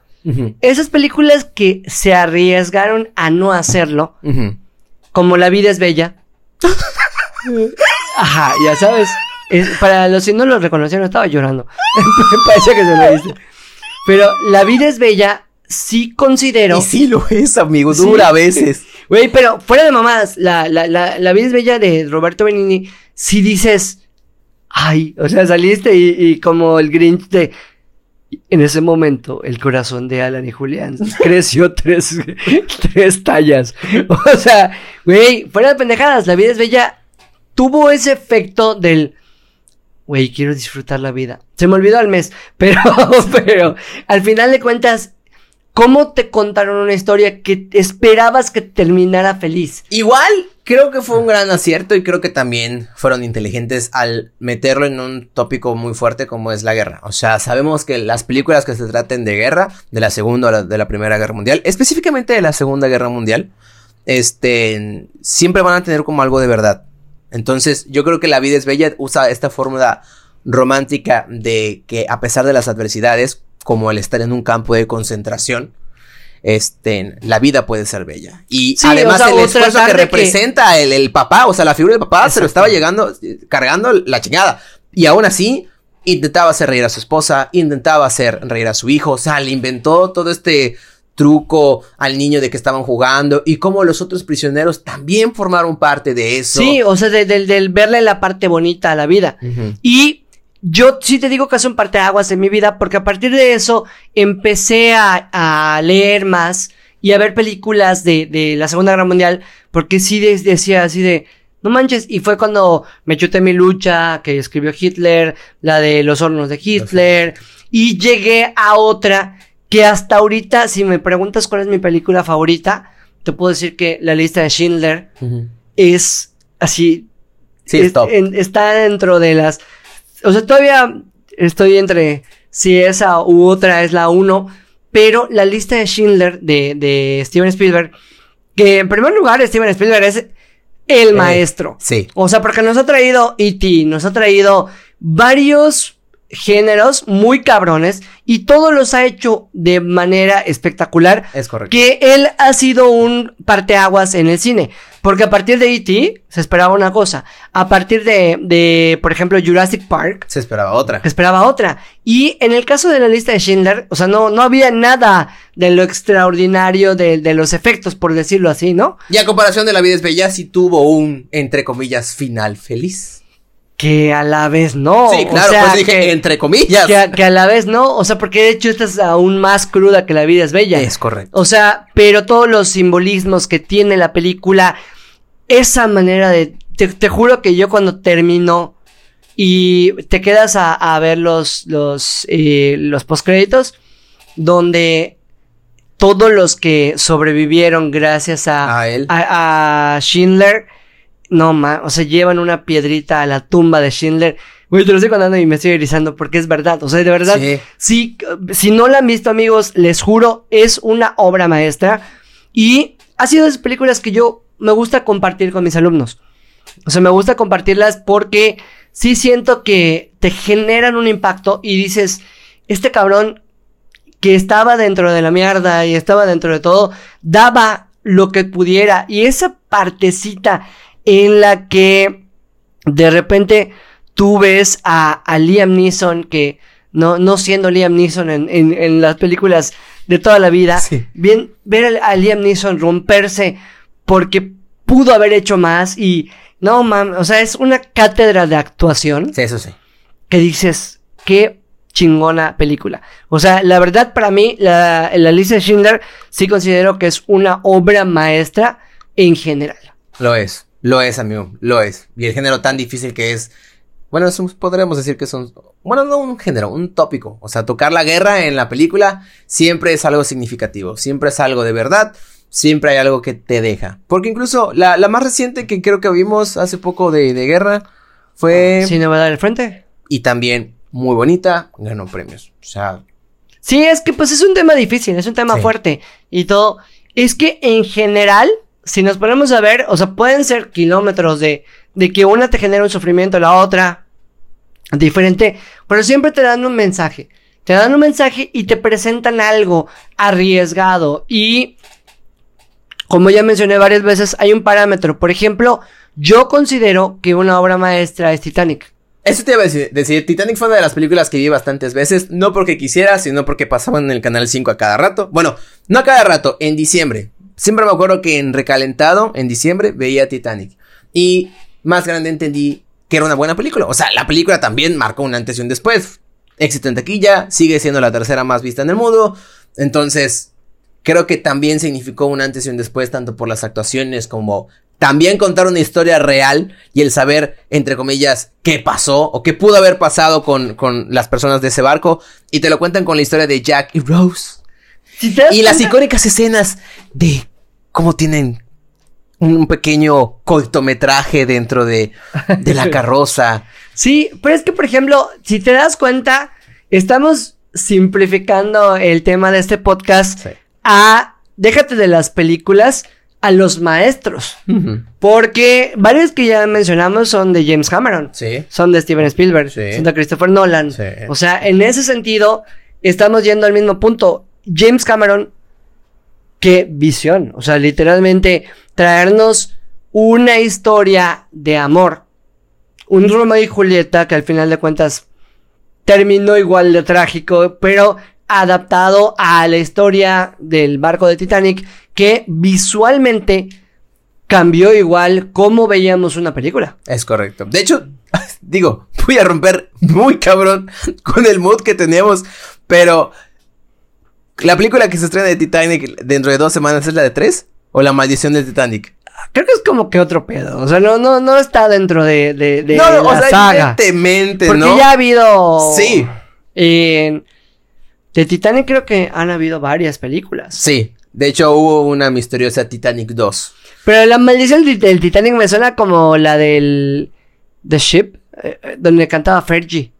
Esas películas que se arriesgaron a no hacerlo, como La vida es bella. Ajá, ya sabes. Es- para los que no lo reconocieron, estaba llorando. Parecía que se lo dice. Pero La vida es bella, sí considero. Y sí lo es, amigo, Sí. dura a veces. Güey, pero fuera de mamadas, la, la, la, la vida es bella de Roberto Benini, si dices. Ay, o sea, saliste y, y como el Grinch de. En ese momento, el corazón de Alan y Julián creció tres, tres tallas. O sea, güey, fuera de pendejadas, la vida es bella. Tuvo ese efecto del. Güey, quiero disfrutar la vida. Se me olvidó al mes, pero, pero, al final de cuentas, ¿cómo te contaron una historia que esperabas que terminara feliz? Igual, creo que fue un gran acierto y creo que también fueron inteligentes al meterlo en un tópico muy fuerte como es la guerra. O sea, sabemos que las películas que se traten de guerra, de la segunda o de la primera guerra mundial, específicamente de la segunda guerra mundial, este, siempre van a tener como algo de verdad. Entonces, yo creo que La vida es bella usa esta fórmula romántica de que a pesar de las adversidades, como el estar en un campo de concentración, este, la vida puede ser bella. Y Sí, además o sea, el esfuerzo que de que- representa el, el papá, o sea, la figura del papá se lo estaba llegando, cargando la chingada. Y aún así, intentaba hacer reír a su esposa, intentaba hacer reír a su hijo, o sea, le inventó todo este truco al niño de que estaban jugando y cómo los otros prisioneros también formaron parte de eso. Sí, o sea, de- del del verle la parte bonita a la vida. Y yo sí te digo que es un parteaguas en mi vida, porque a partir de eso empecé a, a leer más y a ver películas de, de la Segunda Guerra Mundial, porque sí de- decía así de, no manches, y fue cuando me chuté mi lucha, que escribió Hitler, la de los hornos de Hitler, y llegué a otra que hasta ahorita, si me preguntas cuál es mi película favorita, te puedo decir que la lista de Schindler es así, Sí, es- en- está dentro de las. O sea, todavía estoy entre si esa u otra es la uno. Pero la lista de Schindler de, de Steven Spielberg. Que en primer lugar, Steven Spielberg es el Eh, maestro. Sí. O sea, porque nos ha traído E.T., nos ha traído varios géneros muy cabrones y todos los ha hecho de manera espectacular Es correcto. que él ha sido un parteaguas en el cine. Porque a partir de E.T. se esperaba una cosa. A partir de, de, por ejemplo, Jurassic Park, Se esperaba otra. se esperaba otra. Y en el caso de la lista de Schindler, o sea, no, no había nada de lo extraordinario de, de los efectos, por decirlo así, ¿no? Y a comparación de La vida es bella, sí tuvo un, entre comillas, final feliz. Que a la vez no. sí, claro, o sea, pues dije, que, entre comillas. que a, que a la vez no. O sea, porque de hecho esta es aún más cruda que la vida es bella. Es correcto. O sea, pero todos los simbolismos que tiene la película, esa manera de... Te, te juro que yo cuando terminó y te quedas a, a ver los, los, eh, los postcréditos, donde todos los que sobrevivieron gracias a, A él. a, a Schindler, no ma, o sea, llevan una piedrita a la tumba de Schindler. Güey, te lo estoy contando y me estoy erizando porque es verdad. O sea, de verdad, Sí. Sí, si no la han visto, amigos, les juro, es una obra maestra. Y ha sido de esas películas que yo me gusta compartir con mis alumnos. O sea, me gusta compartirlas porque sí siento que te generan un impacto y dices, este cabrón que estaba dentro de la mierda y estaba dentro de todo, daba lo que pudiera. Y esa partecita en la que de repente tú ves a, a Liam Neeson que no, no siendo Liam Neeson en, en, en las películas de toda la vida. Sí. Bien, ver a, Liam Neeson romperse porque pudo haber hecho más y no mames, o sea, es una cátedra de actuación Sí, eso sí. que dices, qué chingona película. O sea, la verdad para mí, la, la lista de Schindler sí considero que es una obra maestra en general. Lo es, lo es, amigo, lo es. Y el género tan difícil que es. Bueno, es un- podríamos decir que es un. Bueno, no un género, un tópico. O sea, tocar la guerra en la película siempre es algo significativo. Siempre es algo de verdad. Siempre hay algo que te deja. Porque incluso la, la más reciente que creo que vimos hace poco de, de guerra fue. ¿Sí no va a dar el frente? Y también muy bonita, ganó premios. O sea, Sí, es que pues es un tema difícil, es un tema Sí. fuerte y todo. Es que en general, si nos ponemos a ver, o sea, pueden ser kilómetros de, de que una te genera un sufrimiento, la otra diferente, pero siempre te dan un mensaje. Te dan un mensaje y te presentan algo arriesgado y como ya mencioné varias veces, hay un parámetro. Por ejemplo, yo considero que una obra maestra es Titanic. Eso te iba a decir, decir, Titanic fue una de las películas que vi bastantes veces, no porque quisiera, sino porque pasaban en el canal 5 a cada rato. Bueno, no a cada rato, en diciembre. Siempre me acuerdo que en recalentado, en diciembre, veía Titanic. Y más grande entendí que era una buena película. O sea, la película también marcó un antes y un después. Éxito en taquilla, sigue siendo la tercera más vista en el mundo. Entonces, creo que también significó un antes y un después, tanto por las actuaciones como también contar una historia real y el saber, entre comillas, qué pasó o qué pudo haber pasado con, con las personas de ese barco. Y te lo cuentan con la historia de Jack y Rose. Y las icónicas escenas de cómo tienen un pequeño cortometraje dentro de, de la carroza. Sí, pero es que, por ejemplo, si te das cuenta, estamos simplificando el tema de este podcast Sí. a, déjate de las películas, a los maestros. Porque varios que ya mencionamos son de James Cameron. Sí. Son de Steven Spielberg, Sí. son de Christopher Nolan. Sí. O sea, en ese sentido, estamos yendo al mismo punto. James Cameron, qué visión. O sea, literalmente traernos una historia de amor. Un Romeo y Julieta que al final de cuentas terminó igual de trágico, pero adaptado a la historia del barco de Titanic, que visualmente cambió igual cómo veíamos una película. Es correcto. De hecho, digo, voy a romper muy cabrón con el mood que teníamos, pero la película que se estrena de Titanic dentro de dos semanas es la de tres o la maldición de Titanic. Creo que es como que otro pedo. O sea, no, no, no está dentro de, de, de no, la o sea, saga. evidentemente, Porque ¿no? ya ha habido. Sí. en- de Titanic creo que han habido varias películas. Sí. De hecho, hubo una misteriosa Titanic 2. Pero la maldición del, del Titanic me suena como la del. The Ship, eh, eh, donde cantaba Fergie.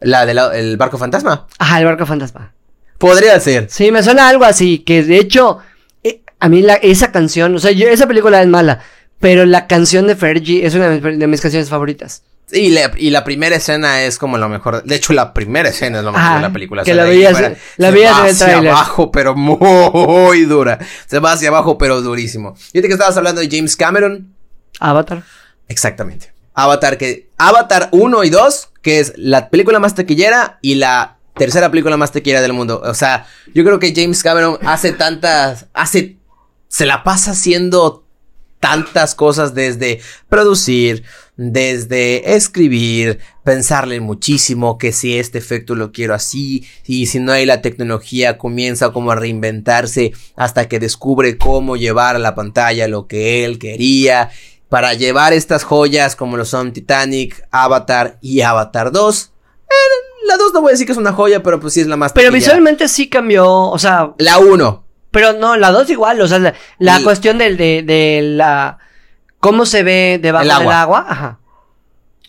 La del barco fantasma. Ajá, el barco fantasma. Podría ser. Sí, me suena algo así, que de hecho, eh, a mí la, esa canción, o sea, yo, esa película es mala, pero la canción de Fergie es una de mis, de mis canciones favoritas. Y la, y la primera escena es como lo mejor. De hecho, la primera escena es lo mejor de la película. que O sea, la veías- fuera, la se veías va en el hacia abajo, pero muy dura. Se va hacia abajo, pero durísimo. Fíjate que estabas hablando de James Cameron. Avatar. Exactamente. Avatar, que. Avatar 1 y 2, que es la película más taquillera y la tercera película más taquillera del mundo. O sea, yo creo que James Cameron hace tantas. Hace. Se la pasa haciendo tantas cosas desde producir, desde escribir, pensarle muchísimo que si este efecto lo quiero así y si no hay la tecnología comienza como a reinventarse hasta que descubre cómo llevar a la pantalla lo que él quería para llevar estas joyas como lo son Titanic, Avatar y Avatar 2. La 2 no voy a decir que es una joya, pero pues sí es la más Pero visualmente sí cambió, o sea, La 1. pero no, la dos igual, o sea, la, la Y- cuestión del, de, de la, cómo se ve debajo El del agua. ajá.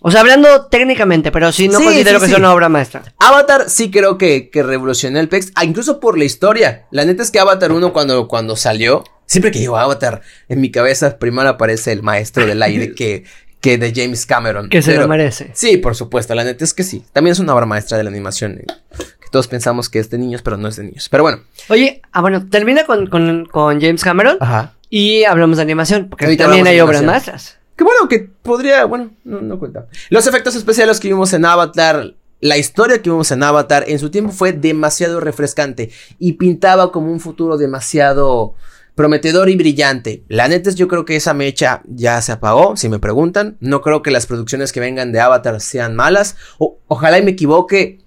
O sea, hablando técnicamente, pero sí, no Sí, considero sí, que sí. sea una obra maestra. Avatar sí creo que, que revolucionó el PEX, ah, incluso por la historia. La neta es que Avatar 1 cuando, cuando salió, siempre que digo Avatar, en mi cabeza primero aparece el maestro del aire que, que de James Cameron. Que se Pero- lo merece. Sí, por supuesto, la neta es que sí. También es una obra maestra de la animación. eh, Que todos pensamos que es de niños, pero no es de niños. Pero bueno. Oye, ah, bueno, termina con, con, con James Cameron Ajá. y hablamos de animación, porque Ahorita también hay obras maestras. Que bueno, que podría, bueno, no, no cuenta. Los efectos especiales que vimos en Avatar la historia que vimos en Avatar en su tiempo fue demasiado refrescante y pintaba como un futuro demasiado prometedor y brillante. La neta es yo creo que esa mecha ya se apagó, si me preguntan. No creo que las producciones que vengan de Avatar sean malas. ojalá y me equivoque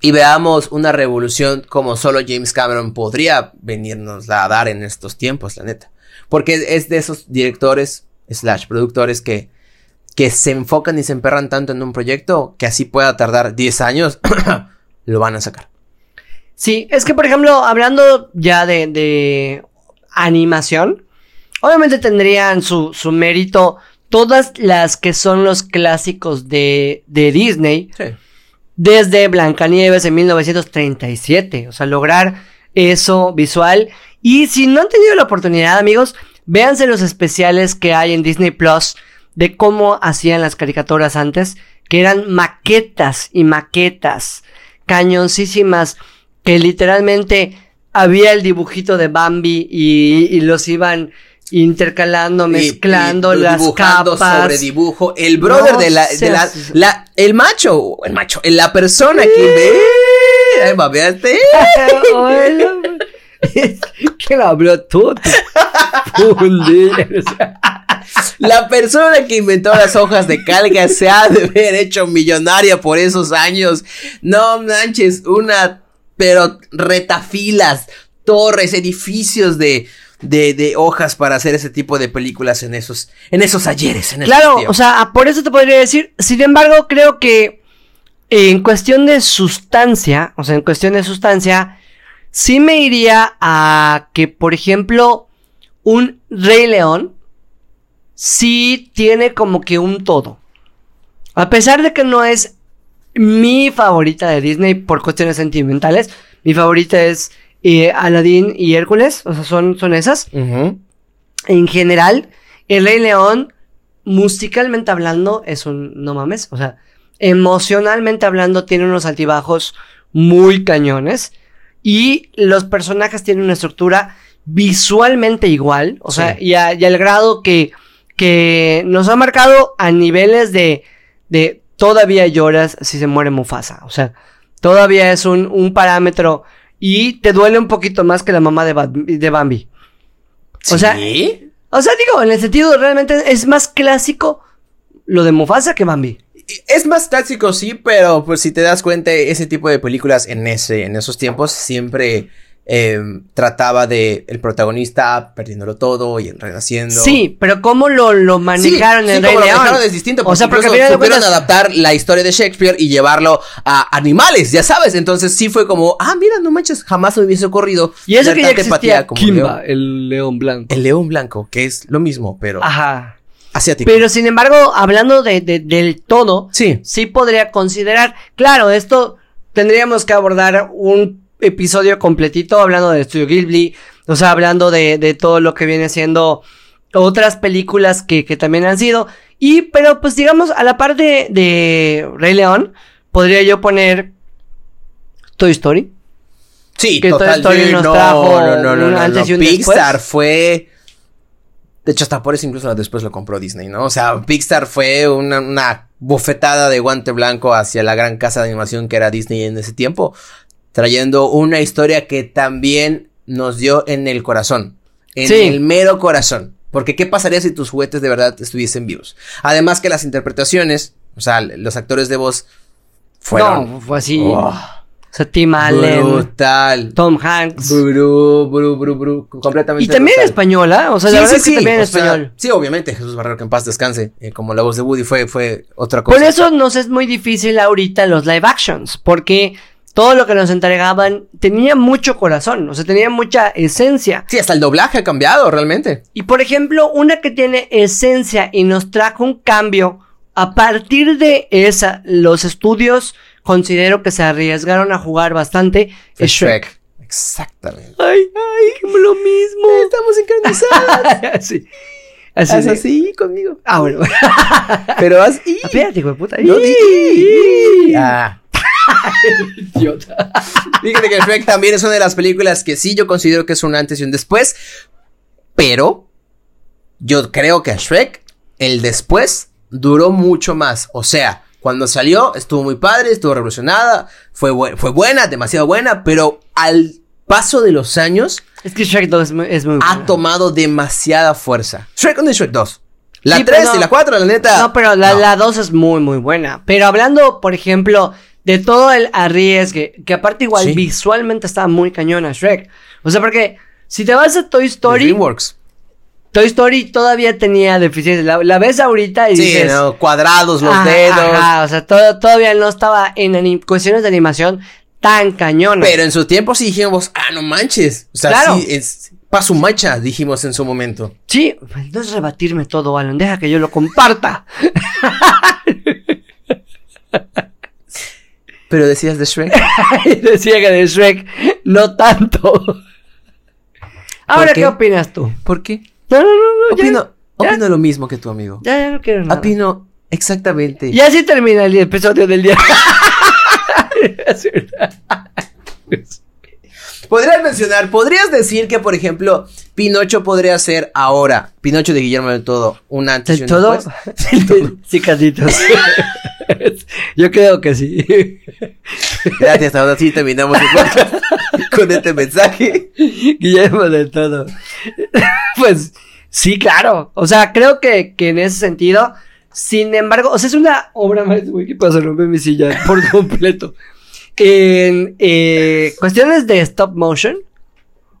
y veamos una revolución como solo James Cameron podría venirnos a dar en estos tiempos, la neta. Porque es de esos directores slash productores que, que se enfocan y se emperran tanto en un proyecto que así pueda tardar 10 años, lo van a sacar. Sí, es que por ejemplo, hablando ya de, de animación, obviamente tendrían su, su, mérito todas las que son los clásicos de, de Disney. Desde Blancanieves en 1937. O sea, lograr eso visual. Y si no han tenido la oportunidad, amigos, véanse los especiales que hay en Disney Plus de cómo hacían las caricaturas antes, que eran maquetas y maquetas cañoncísimas, que literalmente había el dibujito de Bambi y, los iban intercalando, mezclando las capas. sobre dibujo. El brother de, la, de la, el macho, el macho, la persona que ve. Babeaste. ¿Qué habló tú? La persona que inventó las hojas de calga se ha de haber hecho millonaria por esos años. No manches, una, pero retafilas, torres, edificios de, de, de, hojas para hacer ese tipo de películas en esos, en esos ayeres. claro, o sea, por eso te podría decir, sin embargo, creo que en cuestión de sustancia, o sea, en cuestión de sustancia, sí me iría a que, por ejemplo, un Rey León sí tiene como que un todo. A pesar de que no es mi favorita de Disney por cuestiones sentimentales, mi favorita es eh, Aladdin y Hércules, o sea, son, son esas. En general, el Rey León, musicalmente hablando, es un, no mames, o sea, emocionalmente hablando, tiene unos altibajos muy cañones. Y los personajes tienen una estructura visualmente igual, o sea, y, al grado que, que nos ha marcado a niveles de, de todavía lloras si se muere Mufasa, o sea, todavía es un, un parámetro y te duele un poquito más que la mamá de, de Bambi. O sea, o sea, digo, en el sentido realmente es más clásico lo de Mufasa que Bambi. Es más clásico, sí, pero pues si te das cuenta, ese tipo de películas en ese, en esos tiempos siempre eh, trataba de el protagonista perdiéndolo todo y renaciendo. Sí, pero cómo lo, lo manejaron en sí, Rey lo manejaron es distinto. o sea, porque supieron adaptar la historia de Shakespeare y llevarlo a animales, ya sabes. Entonces sí fue como, ah, mira, no manches, jamás me hubiese ocurrido. Y eso que ya existía como Kimba, el león blanco. El león blanco, que es lo mismo, pero. Ajá. Pero sin embargo, hablando de, del todo, sí. sí podría considerar, claro, esto tendríamos que abordar un episodio completito hablando de Studio Ghibli, o sea, hablando de, de todo lo que viene siendo otras películas que, que, también han sido. Y, pero pues digamos, a la par de, de Rey León, podría yo poner Toy Story. Sí, que Toy Story nos no, trajo no, no, no, no, antes y un Pixar fue de hecho, hasta por eso incluso después lo compró Disney, ¿no? O sea, Pixar fue una, una bofetada de guante blanco hacia la gran casa de animación que era Disney en ese tiempo, trayendo una historia que también nos dio en el corazón, en el mero corazón. Porque ¿qué pasaría si tus juguetes de verdad estuviesen vivos? Además que las interpretaciones, o sea, los actores de voz fueron... No, fue así. Oh. O sea, Tim Allen. Brutal. Tom Hanks. Bru, bru, bru, bru. Completamente. Y también en español, ¿ah? O sea, la verdad es que también en español. sí, obviamente. Jesús Barrero, que en paz descanse. Eh, como la voz de Woody fue, fue otra cosa. Por eso nos es muy difícil ahorita los live actions. Porque todo lo que nos entregaban tenía mucho corazón. O sea, tenía mucha esencia. Sí, hasta el doblaje ha cambiado realmente. Y por ejemplo, una que tiene esencia y nos trajo un cambio. A partir de esa, los estudios considero que se arriesgaron a jugar bastante es Shrek. Exactamente. Ay, ay, lo mismo. Estamos sincronizados. sí. Así Haz así conmigo. Ah, bueno. Pero haz. Espérate, hijo de puta. Ah. Idiota. Fíjate que Shrek también es una de las películas que sí yo considero que es un antes y un después. Pero yo creo que a Shrek, el después duró mucho más. O sea, Cuando salió, estuvo muy padre, estuvo revolucionada, fue, bu- fue buena, demasiado buena, pero al paso de los años Es que Shrek 2 es muy, es muy ha buena. tomado demasiada fuerza. Shrek 1 y Shrek 2. La Sí, 3 pero no- y la 4, la neta. No, pero la, no. la 2 es muy, muy buena. Pero hablando, por ejemplo, de todo el arriesgue, que aparte igual Sí. visualmente está muy cañona Shrek. O sea, porque si te vas a Toy Story, DreamWorks. Toy Story todavía tenía deficiencias. La, la ves ahorita y Sí, dices... ¿no? cuadrados, los "Ajá, dedos. ajá", o sea, todo, todavía no estaba en cuestiones de animación tan cañona. Pero en su tiempo sí dijimos, ah, no manches. O sea, Claro. sí, es pa' su macha, dijimos en su momento. Sí, no es rebatirme todo, Alan. Deja que yo lo comparta. Pero decías de Shrek. Y decía que de Shrek no tanto. Ahora, qué? qué? opinas tú? ¿Por qué? No, no, no, ya- Opino, ya, opino lo mismo que tu amigo. ya, ya no quiero nada. Opino exactamente. Y así termina el episodio del día. Podrías mencionar, podrías decir que, por ejemplo, Pinocho podría ser ahora, Pinocho de Guillermo del Todo, un antes y ¿Del un todo? después. sí, casitos. Yo creo que sí. Gracias, ahora sí terminamos el podcast con este mensaje. Guillermo del todo. Pues sí, claro. O sea, creo que, que en ese sentido, sin embargo, o sea, es una obra más, güey, ¿qué pasa? Rompe mi silla por completo. En eh, cuestiones de stop motion,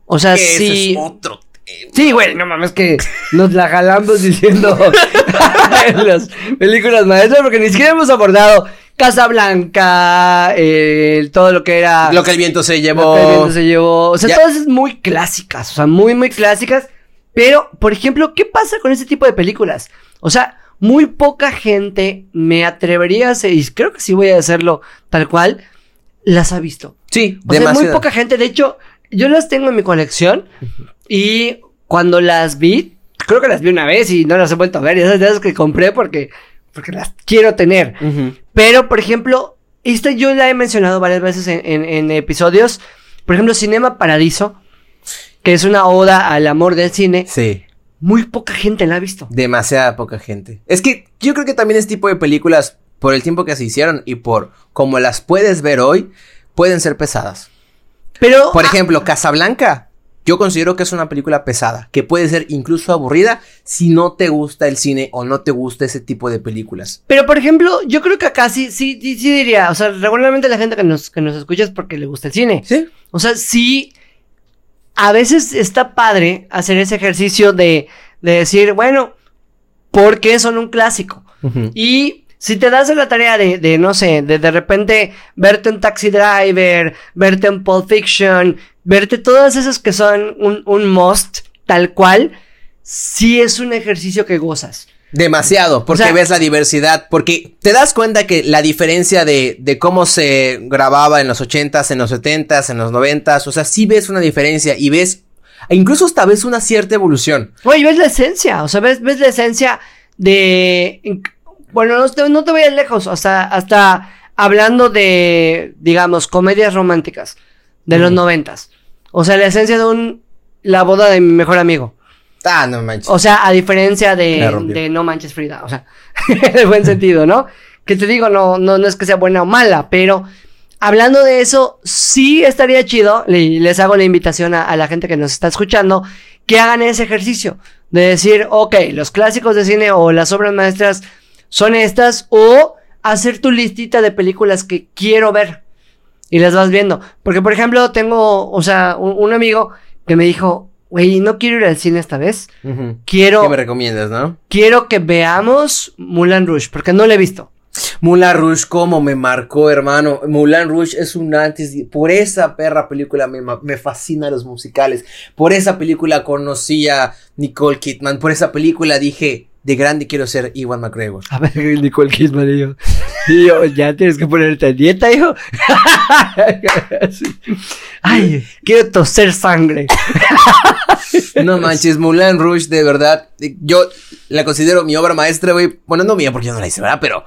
o sea, sí. es otro tema. Sí, güey, no mames que nos la jalamos diciendo en las películas maestras porque ni siquiera hemos abordado Casablanca, eh, todo lo que era Lo que el viento se lo llevó. que el viento se llevó. O sea, Ya. todas es muy clásicas, o sea, muy, muy clásicas. Pero, por ejemplo, ¿qué pasa con ese tipo de películas? O sea, muy poca gente me atrevería a hacer, y creo que sí voy a hacerlo tal cual, las ha visto. Sí, O sea, muy demasiado. poca gente. De hecho, yo las tengo en mi colección y cuando las vi, creo que las vi una vez y no las he vuelto a ver. Y esas de esas que compré porque, porque las quiero tener. Pero, por ejemplo, esta yo la he mencionado varias veces en, en- en episodios. Por ejemplo, Cinema Paradiso, que es una oda al amor del cine. Sí. Muy poca gente la ha visto. Demasiada poca gente. Es que yo creo que también este tipo de películas, por el tiempo que se hicieron y por como las puedes ver hoy, pueden ser pesadas. Pero, Por ah, ejemplo, Casablanca. Yo considero que es una película pesada, que puede ser incluso aburrida si no te gusta el cine o no te gusta ese tipo de películas. pero por ejemplo, yo creo que acá sí, sí, sí, diría. O sea, regularmente la gente que nos, que nos escucha es porque le gusta el cine. Sí. O sea, sí, a veces está padre hacer ese ejercicio de, de decir, bueno, ¿por qué son un clásico? Y si te das la tarea de, de no sé, de de repente verte en Taxi Driver, verte en Pulp Fiction, verte todas esas que son un, un must, tal cual, sí es un ejercicio que gozas. Demasiado, porque ves la diversidad, porque te das cuenta que la diferencia de, de cómo se grababa en los 80s, en los 70s, en los 90s, o sea, sí ves una diferencia y ves, incluso hasta ves una cierta evolución. Oye, ves la esencia, o sea, ves, ves la esencia de... Bueno, no te, no te voy a ir lejos, hasta, hasta hablando de, digamos, comedias románticas de los 90s. O sea, la esencia de un... La boda de mi mejor amigo. Ah, no manches. O sea, a diferencia de, No Manches Frida, o sea, en el buen sentido, ¿no? Que te digo, no, no, no es que sea buena o mala, pero hablando de eso, sí estaría chido, y les hago la invitación a, a la gente que nos está escuchando, que hagan ese ejercicio de decir, ok, los clásicos de cine o las obras maestras son estas, o hacer tu listita de películas que quiero ver y las vas viendo. Porque, por ejemplo, tengo, o sea, un, un amigo que me dijo, güey, no quiero ir al cine esta vez. Quiero, ¿Qué me recomiendas, no? quiero que veamos Mulan Rouge, porque no la he visto. Moulin Rouge, cómo me marcó, hermano. Moulin Rouge es un antes. Por esa perra película me, me fascinan los musicales. Por esa película conocí a Nicole Kidman. Por esa película dije, de grande quiero ser Iwan McGregor. A ver, Nicole Kidman y yo. Y yo, ya tienes que ponerte en dieta, hijo. Ay, quiero toser sangre. No manches, Moulin Rouge, de verdad. Yo la considero mi obra maestra, güey. Bueno, no mía porque yo no la hice, ¿verdad? Pero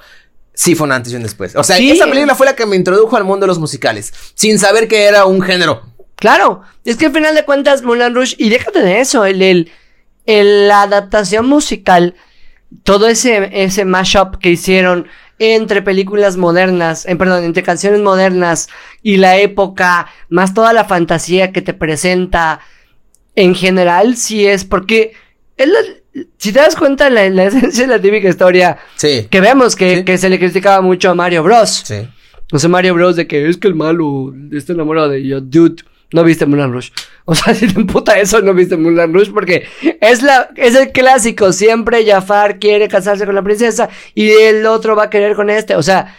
sí fue un antes y un después. O sea, Sí. esa película fue la que me introdujo al mundo de los musicales. Sin saber que era un género. Claro, es que al final de cuentas Mulan Rouge, y déjate de eso, el, el, el- la adaptación musical, todo ese, ese mashup que hicieron entre películas modernas, eh, perdón, entre canciones modernas y la época, más toda la fantasía que te presenta en general, sí es porque es la- si te das cuenta la, la esencia de la típica historia Sí. que vemos que, Sí. que se le criticaba mucho a Mario Bros. Sí. O sea, Mario Bros. de que es que el malo está enamorado de yo, dude. No viste Mulan Rush. O sea, si te emputa eso, no viste Mulan Rush porque es la, es el clásico. Siempre Jafar quiere casarse con la princesa y el otro va a querer con este. O sea,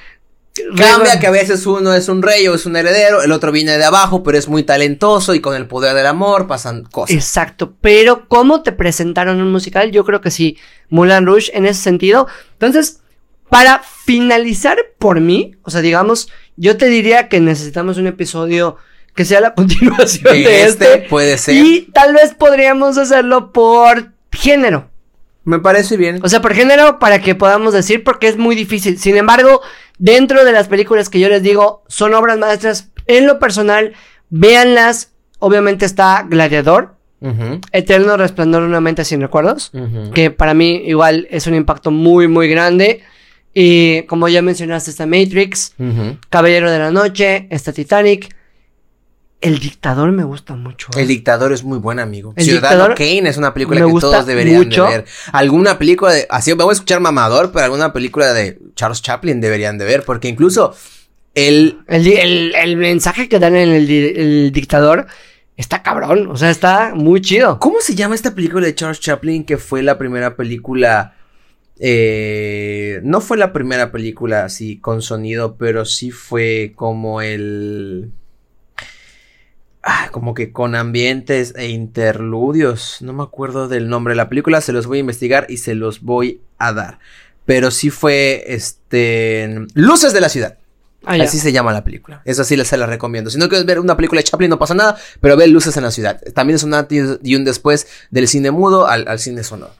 Cambia que a veces uno es un rey o es un heredero, el otro viene de abajo, pero es muy talentoso y con el poder del amor pasan cosas. Exacto, pero ¿cómo te presentaron un musical? Yo creo que sí, Mulan Rouge en ese sentido. Entonces, para finalizar por mí, o sea, digamos, yo te diría que necesitamos un episodio que sea la continuación De de, este, este, puede ser. Y tal vez podríamos hacerlo por género. Me parece bien. O sea, por género para que podamos decir porque es muy difícil. Sin embargo, dentro de las películas que yo les digo son obras maestras, en lo personal, véanlas. Obviamente está Gladiador, Eterno Resplandor de una mente sin recuerdos, que para mí igual es un impacto muy, muy grande. Y como ya mencionaste, está Matrix. Caballero de la Noche, está Titanic. El Dictador me gusta mucho. ¿eh? El dictador es muy buen amigo. El Ciudadano Kane es una película que todos deberían mucho. de ver. Alguna película de, así vamos a escuchar mamador, pero alguna película de Charles Chaplin deberían de ver, porque incluso el El, el- el mensaje que dan en el, el Dictador está cabrón. O sea, está muy chido. ¿Cómo se llama esta película de Charles Chaplin que fue la primera película? eh, no fue la primera película así con sonido, pero sí fue como el... Ah, como que con ambientes e interludios. No me acuerdo del nombre de la película, se los voy a investigar y se los voy a dar. Pero sí fue, este... Luces de la ciudad. Ah. Así se llama la película. Esa sí se la recomiendo. Si no quieres ver una película de Chaplin, no pasa nada, pero ve Luces en la ciudad. También es un antes y un después del cine mudo al, al cine sonoro.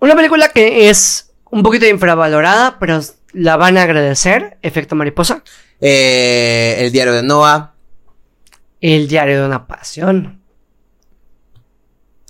Una película que es un poquito infravalorada, pero la van a agradecer. Efecto mariposa. Eh, el diario de Noah. El diario de una pasión.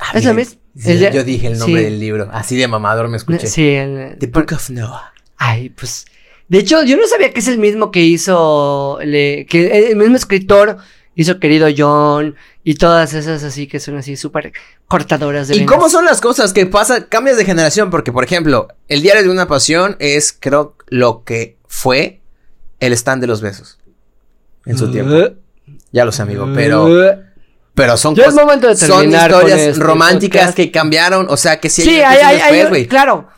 Ah, Es la mira, misma. sí, El dia- yo dije el nombre sí. del libro. Así de mamador me escuché. Sí, el- The Book of Noah. Ay, pues. De hecho, yo no sabía que es el mismo que hizo. le- que el mismo escritor hizo Querido John. Y todas esas así que son así súper cortadoras de ¿Y venas. cómo son las cosas que pasa? Cambias de generación, porque por ejemplo, el diario de una pasión es, creo, lo que fue el stand de los besos. En su tiempo. Ya lo sé, amigo, pero, pero son Ya es cosas- momento de son terminar historias este románticas podcast. que cambiaron, o sea, que sí, hay, antes y hay, después, hay- güey. claro.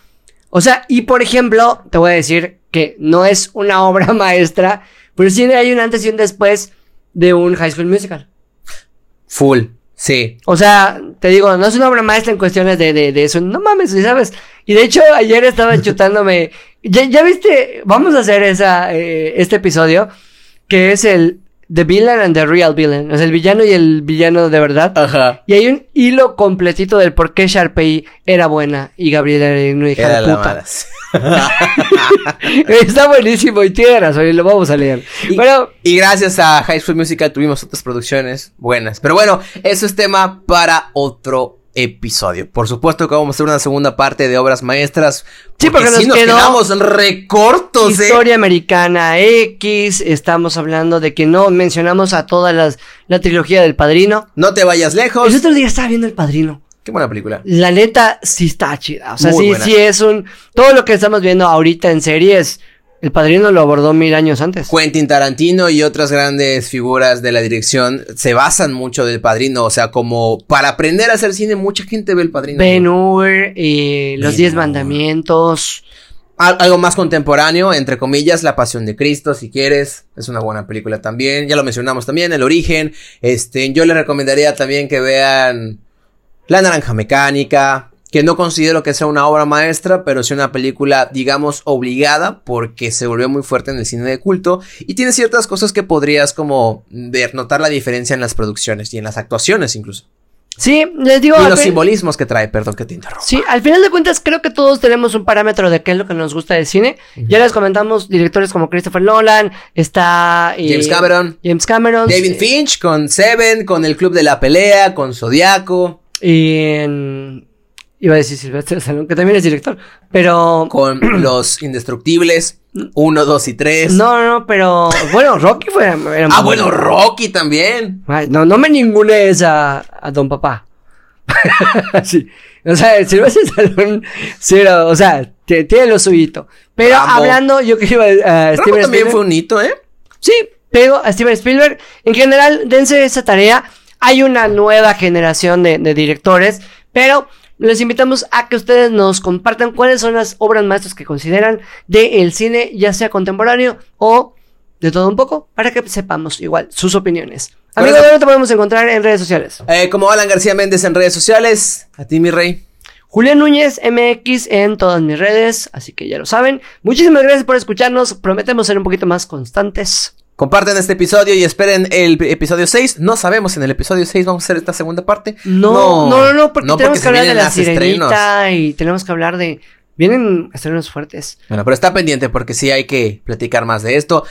O sea, y por ejemplo, te voy a decir que no es una obra maestra, pero sí hay un antes y un después de un High School Musical. Full, sí. O sea, te digo, no es una obra maestra en cuestiones de, de, de eso. No mames, ¿sí ¿sabes? Y de hecho, ayer estaba chutándome. ¿Ya, ya viste? Vamos a hacer esa, eh, este episodio, que es el The Villain and the Real Villain. O sea, el villano y el villano de verdad. Ajá. Y hay un hilo completito del por qué Sharpay era buena y Gabriela era una hija Era de puta. Está buenísimo y tiene razón lo vamos a leer. Y, Pero, y gracias a High School Musical tuvimos otras producciones buenas. Pero bueno, eso es tema para otro episodio. Por supuesto que vamos a hacer una segunda parte de obras maestras. Sí, porque nos sí nos quedó quedamos recortos, eh. Historia Americana X, estamos hablando de que no mencionamos a toda las, la trilogía del Padrino. No te vayas lejos. El otro día estaba viendo El Padrino. Qué buena película. La neta sí está chida. O sea, Muy sí, buena. sí es un... Todo lo que estamos viendo ahorita en series, El Padrino lo abordó mil años antes. Quentin Tarantino y otras grandes figuras de la dirección se basan mucho del padrino. O sea, como para aprender a hacer cine, mucha gente ve el padrino. Ben Hur, eh, Los Ben Diez. Mandamientos. Al- algo más contemporáneo, entre comillas, La Pasión de Cristo, si quieres. Es una buena película también. Ya lo mencionamos también, El Origen. Este, yo les recomendaría también que vean La Naranja Mecánica. Que no considero que sea una obra maestra, pero sí una película, digamos, obligada, porque se volvió muy fuerte en el cine de culto. Y tiene ciertas cosas que podrías como ver, notar la diferencia en las producciones y en las actuaciones incluso. Sí, les digo... Y los simbolismos que trae, perdón que te interrumpa. Sí, al final de cuentas creo que todos tenemos un parámetro de qué es lo que nos gusta del cine. Ya les comentamos directores como Christopher Nolan, está eh, James Cameron. James Cameron, David eh, Finch con Seven, con el Club de la Pelea, con Zodiaco, y en- iba a decir Sylvester Stallone, que también es director, pero con Los Indestructibles. Uno, dos y tres. No, no, pero bueno, Rocky fue. era muy ah, bueno, Rocky también. Ay, no, no me ningunees a, a Don Papá. sí. O sea, Silvestre Stallone, sí, era- o sea, tiene lo suyito. Pero Rambo. hablando, yo quería a Rambo Steven también Spielberg. fue un hito, ¿eh? Sí, pero a Steven Spielberg, en general, dense esa tarea. Hay una nueva generación de, de directores, pero les invitamos a que ustedes nos compartan cuáles son las obras maestras que consideran del cine, ya sea contemporáneo o de todo un poco, para que sepamos igual sus opiniones. Eso- ¿dónde te podemos encontrar en redes sociales? Eh, Como Alan García Méndez en redes sociales. A ti, mi rey. Julián Núñez MX en todas mis redes, así que ya lo saben. Muchísimas gracias por escucharnos. Prometemos ser un poquito más constantes. Comparten este episodio y esperen el episodio 6. No sabemos en el episodio 6 vamos a hacer esta segunda parte. No, no, no, no, porque tenemos se que hablar de la estrenos. sirenita y tenemos que hablar de. Vienen estrenos fuertes. Bueno, pero está pendiente porque sí hay que platicar más de esto.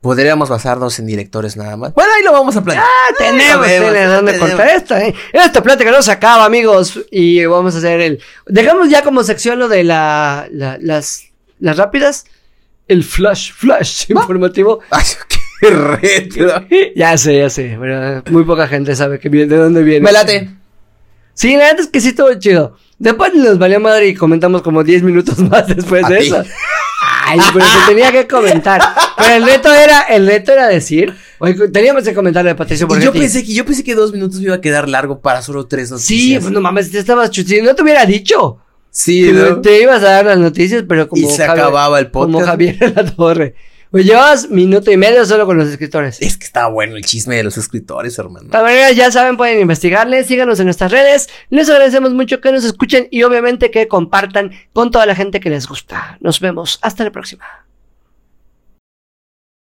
Podríamos basarnos en directores nada más. Bueno, ahí lo vamos a platicar. Ah, tenemos, sabemos, tenemos dónde tenemos. cortar esta, ¿eh? Esta plática no se acaba, amigos. Y vamos a hacer el. Dejamos ya como sección lo de la, la- las, las rápidas. El flash, flash informativo. Ay, qué retro. ya sé, ya sé. Pero muy poca gente sabe que viene, de dónde viene. Me late. Sí, la verdad es que sí estuvo chido. Después nos valió madre y comentamos como 10 minutos más después A de ti. eso. Ay, pero se tenía que comentar. Pero el reto era, el reto era decir, oye, teníamos que comentar de Patricio Y yo pensé que yo pensé que dos minutos me iba a quedar largo para solo tres Sí, noticias. pues no mames, te estabas chutando. No te hubiera dicho. sí, ¿no? Te ibas a dar las noticias, pero como Y se Javier- acababa el Como podcast. Javier en la torre. Pues llevas minuto y medio solo con los escritores. Es que está bueno el chisme de los escritores, hermano. De todas maneras, ya saben, pueden investigarle, síganos en nuestras redes. Les agradecemos mucho que nos escuchen y obviamente que compartan con toda la gente que les gusta. Nos vemos. Hasta la próxima.